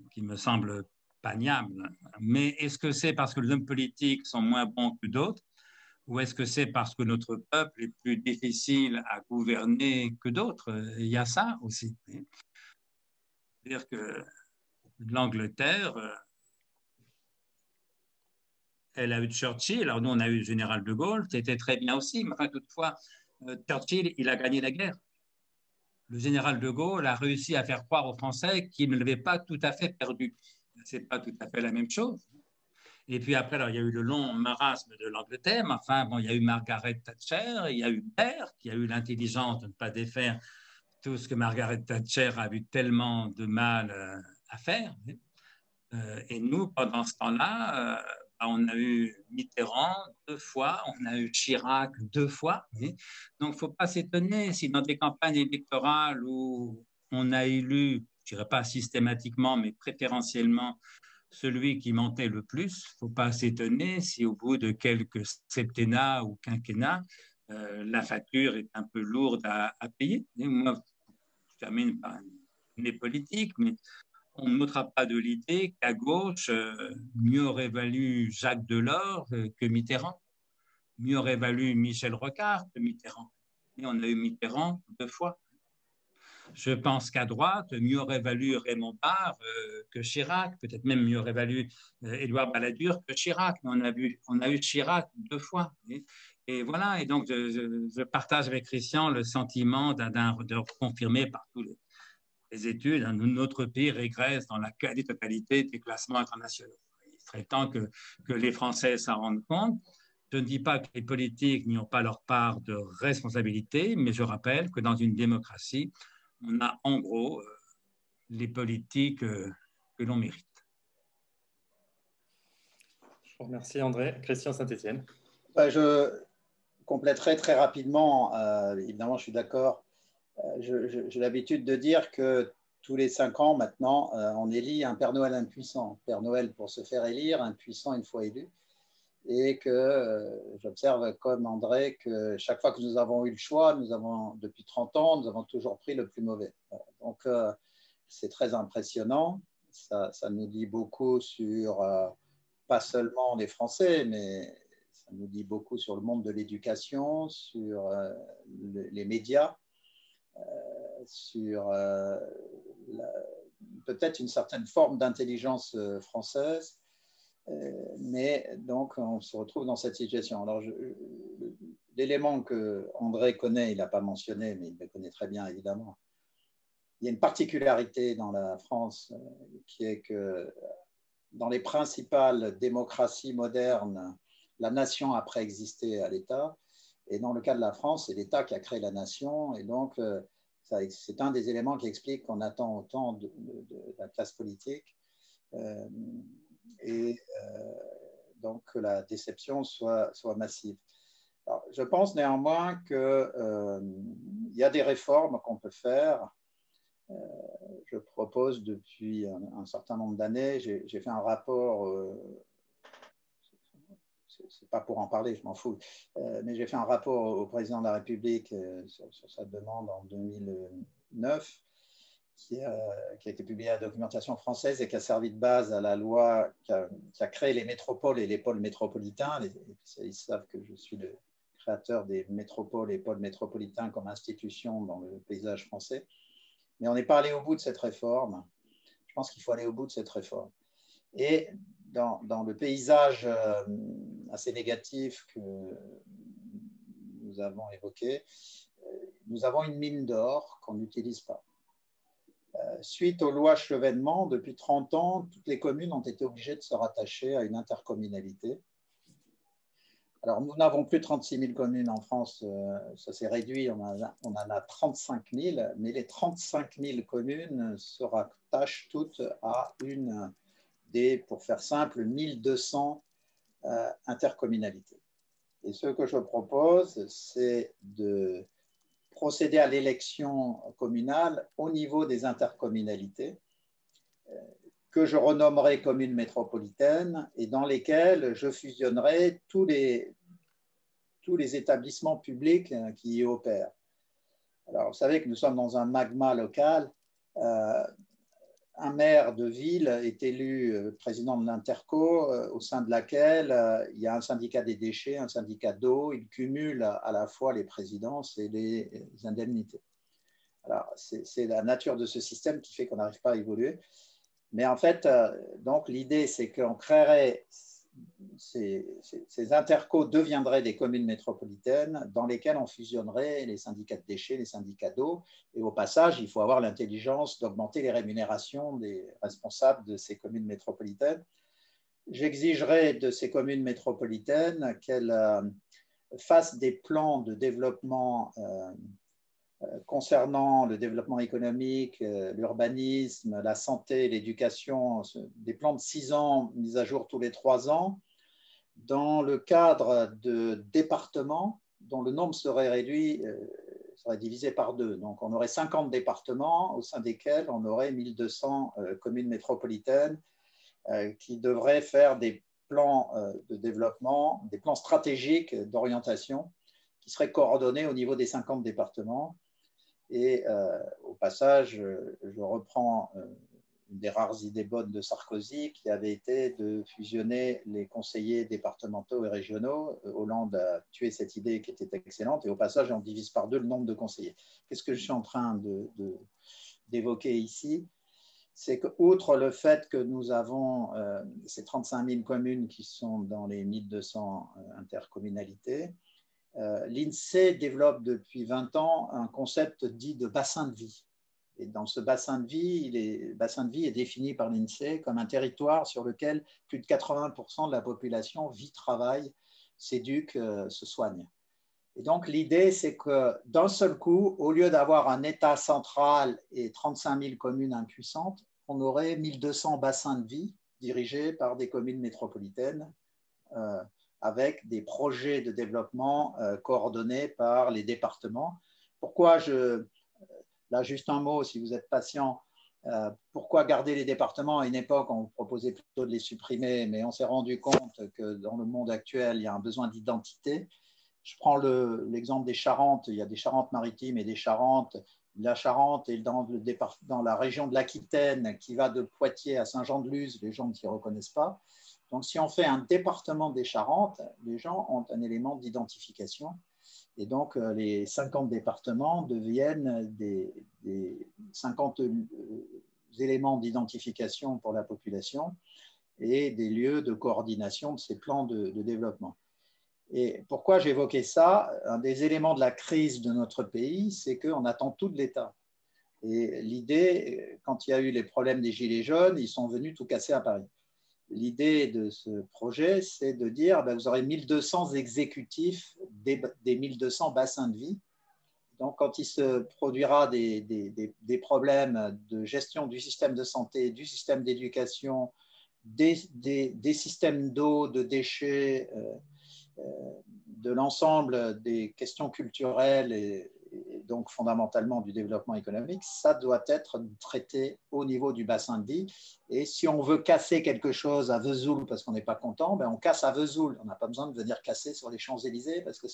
qui me semble paniable. Mais est-ce que c'est parce que les hommes politiques sont moins bons que d'autres? Ou est-ce que c'est parce que notre peuple est plus difficile à gouverner que d'autres? Il y a ça aussi. C'est-à-dire que l'Angleterre, euh, elle a eu Churchill, alors nous on a eu le général de Gaulle, c'était très bien aussi, mais toutefois, euh, Churchill, il a gagné la guerre. Le général de Gaulle a réussi à faire croire aux Français qu'il ne l'avait pas tout à fait perdu. Ce n'est pas tout à fait la même chose. Et puis après, alors, il y a eu le long marasme de l'Angleterre, mais enfin, bon, il y a eu Margaret Thatcher, il y a eu Blair, qui a eu l'intelligence de ne pas défaire tout ce que Margaret Thatcher a eu tellement de mal euh, à faire. Euh, et nous, pendant ce temps-là, euh, bah, on a eu Mitterrand deux fois, on a eu Chirac deux fois. Donc, il ne faut pas s'étonner si dans des campagnes électorales où on a élu, je ne dirais pas systématiquement, mais préférentiellement, celui qui mentait le plus, il ne faut pas s'étonner si au bout de quelques septennats ou quinquennats, la facture est un peu lourde à, payer. moi, termine par une politique, mais on ne mettra pas de l'idée qu'à gauche, euh, mieux aurait valu Jacques Delors euh, que Mitterrand, mieux aurait valu Michel Rocard que Mitterrand. Et on a eu Mitterrand deux fois. Je pense qu'à droite, mieux aurait valu Raymond Barre euh, que Chirac, peut-être même mieux aurait valu Édouard Balladur que Chirac, mais on a, vu, on a eu Chirac deux fois. Et voilà, et donc je, partage avec Christian le sentiment de confirmer par toutes les, études, hein, notre pays régresse dans la quasi-totalité des classements internationaux. Il serait temps que, que les Français s'en rendent compte. Je ne dis pas que les politiques n'y ont pas leur part de responsabilité, mais je rappelle que dans une démocratie, on a en gros euh, les politiques euh, que l'on mérite. Je vous remercie André. Christian Saint-Etienne. Bah, je, compléterai très rapidement. Euh, évidemment, je suis d'accord. Euh, j'ai l'habitude de dire que tous les cinq ans maintenant, euh, on élit un Père Noël impuissant. Père Noël pour se faire élire, impuissant une fois élu. Et que j'observe comme André que chaque fois que nous avons eu le choix, nous avons, depuis 30 ans, nous avons toujours pris le plus mauvais. Donc, c'est très impressionnant. Ça, ça, nous dit beaucoup sur pas seulement les Français, mais ça nous dit beaucoup sur le monde de l'éducation, sur euh, les médias, euh, sur euh, peut-être une certaine forme d'intelligence française. Mais donc, on se retrouve dans cette situation. Alors, l'élément que André connaît, il n'a pas mentionné, mais il le connaît très bien, évidemment. Il y a une particularité dans la France qui est que dans les principales démocraties modernes, la nation a préexisté à l'État. Et dans le cas de la France, c'est l'État qui a créé la nation. Et donc, euh, c'est un des éléments qui explique qu'on attend autant de, la classe politique. Euh, et euh, donc que la déception soit, massive. je pense néanmoins qu'il y a des réformes qu'on peut faire. je propose depuis un, certain nombre d'années, j'ai fait un rapport c'est pas pour en parler, je m'en fous. Euh, mais j'ai fait un rapport au président de la République euh, sur, sa demande en 2009. Qui, a été publié à la documentation française et qui a servi de base à la loi qui a, créé les métropoles et les pôles métropolitains. ils savent que je suis le créateur des métropoles et pôles métropolitains comme institution dans le paysage français. Mais on n'est pas allé au bout de cette réforme. Je pense qu'il faut aller au bout de cette réforme. Et dans, dans le paysage euh, assez négatif que nous avons évoqué, euh, nous avons une mine d'or qu'on n'utilise pas. Euh, suite aux lois Chevènement, depuis 30 ans, toutes les communes ont été obligées de se rattacher à une intercommunalité. Alors, nous n'avons plus 36 000 communes en France, euh, ça s'est réduit, on, en a 35 000, mais les 35 000 communes se rattachent toutes à une des, pour faire simple, 1200 euh, intercommunalités. Et ce que je propose, c'est de procéder à l'élection communale au niveau des intercommunalités euh, que je renommerai communes métropolitaines et dans lesquelles je fusionnerai tous les, tous les établissements publics euh, qui y opèrent. Alors, vous savez que nous sommes dans un magma local. Euh, un maire de ville est élu euh, président de l'Interco, au sein de laquelle il y a un syndicat des déchets, un syndicat d'eau. Il cumule à la fois les présidences et les indemnités. Alors, c'est la nature de ce système qui fait qu'on n'arrive pas à évoluer. Mais en fait, euh, donc l'idée, c'est qu'on créerait ces, intercos deviendraient des communes métropolitaines dans lesquelles on fusionnerait les syndicats de déchets, les syndicats d'eau. Et au passage, il faut avoir l'intelligence d'augmenter les rémunérations des responsables de ces communes métropolitaines. J'exigerai de ces communes métropolitaines qu'elles euh, fassent des plans de développement euh, concernant le développement économique, euh, l'urbanisme, la santé, l'éducation, des plans de six ans mis à jour tous les trois ans, dans le cadre de départements dont le nombre serait réduit, euh, serait divisé par deux. Donc on aurait 50 départements au sein desquels on aurait 1200 communes métropolitaines qui devraient faire des plans de développement, des plans stratégiques d'orientation qui seraient coordonnés au niveau des 50 départements et euh, au passage, je reprends euh, une des rares idées bonnes de Sarkozy qui avait été de fusionner les conseillers départementaux et régionaux. Euh, Hollande a tué cette idée qui était excellente et au passage, on divise par deux le nombre de conseillers. Qu'est-ce que je suis en train d'évoquer ici? C'est qu'outre le fait que nous avons ces 35 000 communes qui sont dans les 1200 intercommunalités, euh, L'INSEE développe depuis 20 ans un concept dit de bassin de vie. Et dans ce bassin de vie, le bassin de vie est défini par l'INSEE comme un territoire sur lequel plus de 80% de la population vit, travaille, s'éduque, euh, se soigne. Et donc l'idée, c'est que d'un seul coup, au lieu d'avoir un État central et 35 000 communes impuissantes, on aurait 1200 bassins de vie dirigés par des communes métropolitaines. Euh, avec des projets de développement euh, coordonnés par les départements. Pourquoi je... Là, juste un mot, si vous êtes patient. Euh, pourquoi garder les départements? À une époque, on proposait plutôt de les supprimer, mais on s'est rendu compte que dans le monde actuel, il y a un besoin d'identité. Je prends l'exemple des Charentes. Il y a des Charentes-Maritimes et des Charentes. La Charente est dans, le dans la région de l'Aquitaine qui va de Poitiers à Saint-Jean-de-Luz. Les gens ne s'y reconnaissent pas. Donc, si on fait un département des Charentes, les gens ont un élément d'identification. Et donc, euh, les 50 départements deviennent des, 50 euh, éléments d'identification pour la population et des lieux de coordination de ces plans de, de développement. Et pourquoi j'évoquais ça? Un des éléments de la crise de notre pays, c'est qu'on attend tout de l'État. Et l'idée, quand il y a eu les problèmes des Gilets jaunes, ils sont venus tout casser à Paris l'idée de ce projet, c'est de dire ben, vous aurez 1200 exécutifs des, 1200 bassins de vie. Donc, quand il se produira des, des, problèmes de gestion du système de santé, du système d'éducation, des, systèmes d'eau, de déchets, euh, euh, de l'ensemble des questions culturelles et, donc fondamentalement du développement économique, ça doit être traité au niveau du bassin de vie. Et si on veut casser quelque chose à Vesoul parce qu'on n'est pas content, ben on casse à Vesoul. On n'a pas besoin de venir casser sur les Champs-Élysées parce que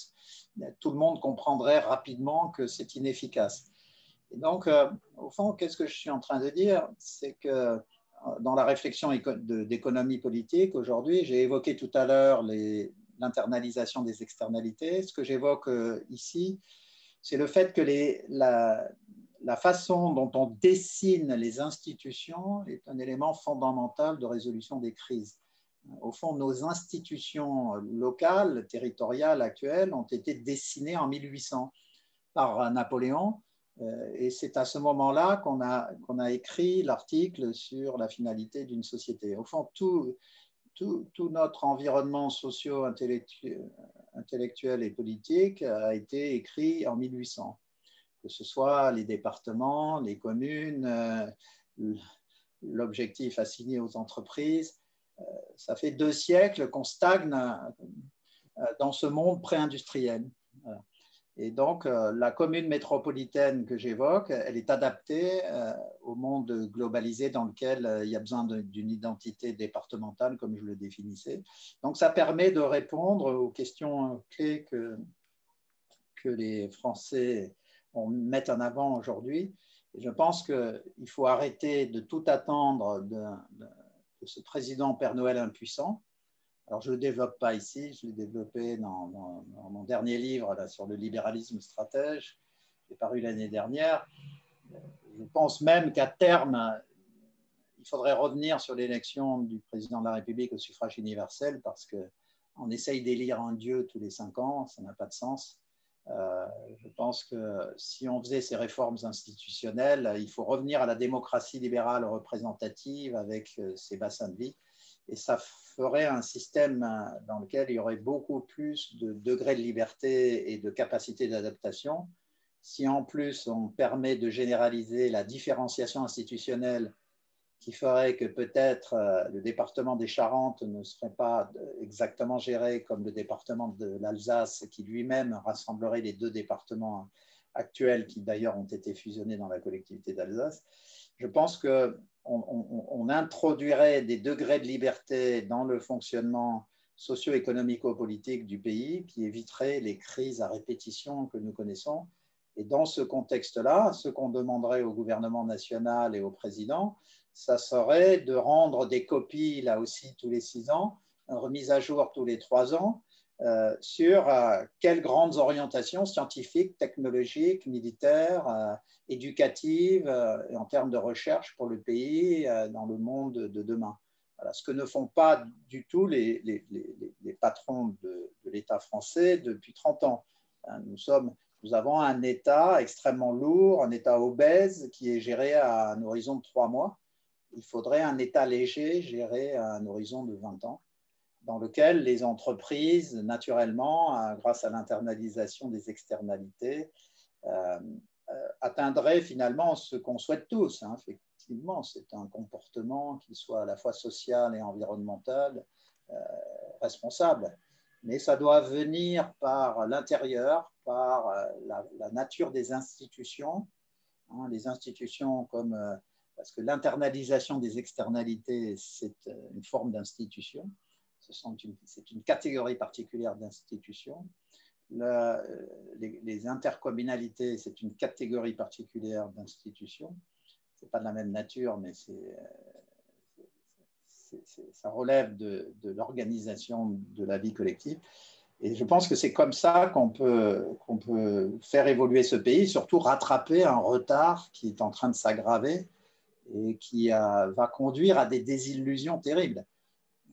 tout le monde comprendrait rapidement que c'est inefficace. Et donc, au fond, qu'est-ce que je suis en train de dire? C'est que dans la réflexion d'économie politique aujourd'hui, j'ai évoqué tout à l'heure l'internalisation des externalités. Ce que j'évoque ici, c'est le fait que la, façon dont on dessine les institutions est un élément fondamental de résolution des crises. Au fond, nos institutions locales, territoriales actuelles ont été dessinées en 1800 par Napoléon. Euh, et c'est à ce moment-là qu'on a, qu'on a écrit l'article sur la finalité d'une société. Au fond, tout, tout, notre environnement socio-intellectuel et politique a été écrit en 1800 que ce soit les départements, les communes, euh, l'objectif assigné aux entreprises. Euh, ça fait deux siècles qu'on stagne euh, dans ce monde pré-industriel. Et donc, la commune métropolitaine que j'évoque, elle est adaptée au monde globalisé dans lequel il y a besoin d'une identité départementale, comme je le définissais. Donc, ça permet de répondre aux questions clés que, les Français on met en avant aujourd'hui. Je pense qu'il faut arrêter de tout attendre de, ce président Père Noël impuissant. Alors, je ne le développe pas ici, je l'ai développé dans, mon dernier livre là, sur le libéralisme stratège, qui est paru l'année dernière. Je pense même qu'à terme, il faudrait revenir sur l'élection du président de la République au suffrage universel parce qu'on essaye d'élire un Dieu tous les cinq ans, ça n'a pas de sens. Euh, je pense que si on faisait ces réformes institutionnelles, il faut revenir à la démocratie libérale représentative avec euh, ses bassins de vie. Et ça ferait un système dans lequel il y aurait beaucoup plus de degrés de liberté et de capacité d'adaptation. Si en plus on permet de généraliser la différenciation institutionnelle qui ferait que peut-être euh, le département des Charentes ne serait pas exactement géré comme le département de l'Alsace, qui lui-même rassemblerait les deux départements actuels qui d'ailleurs ont été fusionnés dans la collectivité d'Alsace. Je pense qu'on on, introduirait des degrés de liberté dans le fonctionnement socio-économico-politique du pays qui éviterait les crises à répétition que nous connaissons. Et dans ce contexte-là, ce qu'on demanderait au gouvernement national et au président, ça serait de rendre des copies, là aussi, tous les six ans, remise à jour tous les trois ans, euh, sur euh, quelles grandes orientations scientifiques, technologiques, militaires, euh, éducatives et en termes de recherche pour le pays dans le monde de demain. Voilà, ce que ne font pas du tout les, les, les, patrons de, de l'État français depuis 30 ans. Nous, sommes, nous avons un État extrêmement lourd, un État obèse qui est géré à un horizon de trois mois il faudrait un État léger géré à un horizon de 20 ans, dans lequel les entreprises, naturellement, euh, grâce à l'internalisation des externalités, euh, euh, atteindraient finalement ce qu'on souhaite tous. Hein. Effectivement, c'est un comportement qui soit à la fois social et environnemental responsable. Mais ça doit venir par l'intérieur, par la, nature des institutions. Hein. les institutions comme parce que l'internalisation des externalités, c'est euh, une forme d'institution, c'est une catégorie particulière d'institution. Les, les, intercommunalités, c'est une catégorie particulière d'institution. Ce n'est pas de la même nature, mais euh, ça relève de, l'organisation de la vie collective. Et je pense que c'est comme ça qu'on peut, qu'on peut faire évoluer ce pays, surtout rattraper un retard qui est en train de s'aggraver et qui va conduire à des désillusions terribles.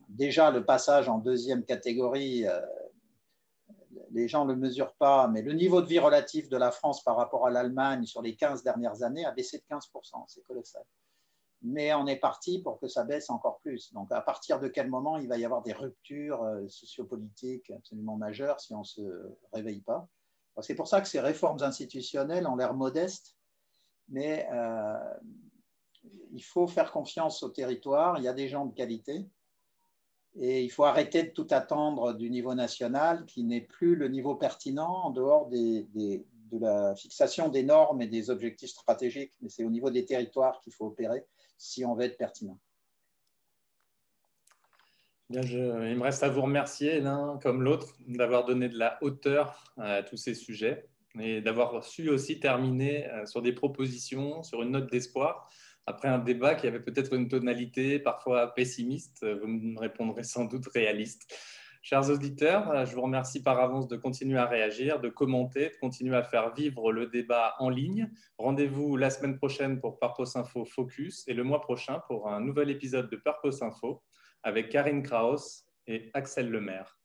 Déjà, le passage en deuxième catégorie, euh, les gens ne le mesurent pas, mais le niveau de vie relatif de la France par rapport à l'Allemagne sur les 15 dernières années a baissé de 15%, c'est colossal. Mais on est parti pour que ça baisse encore plus. Donc, à partir de quel moment il va y avoir des ruptures euh, sociopolitiques absolument majeures si on ne se réveille pas? C'est pour ça que ces réformes institutionnelles ont l'air modestes, mais euh, il faut faire confiance au territoire, il y a des gens de qualité, et il faut arrêter de tout attendre du niveau national qui n'est plus le niveau pertinent en dehors de la fixation des normes et des objectifs stratégiques, mais c'est au niveau des territoires qu'il faut opérer si on veut être pertinent. Bien, il me reste à vous remercier l'un comme l'autre d'avoir donné de la hauteur à tous ces sujets. et d'avoir su aussi terminer euh, sur des propositions, sur une note d'espoir. Après un débat qui avait peut-être une tonalité parfois pessimiste, vous me répondrez sans doute réaliste. Chers auditeurs, je vous remercie par avance de continuer à réagir, de commenter, de continuer à faire vivre le débat en ligne. Rendez-vous la semaine prochaine pour Purpose Info Focus et le mois prochain pour un nouvel épisode de Purpose Info avec Karine Kraus et Axel Lemaire.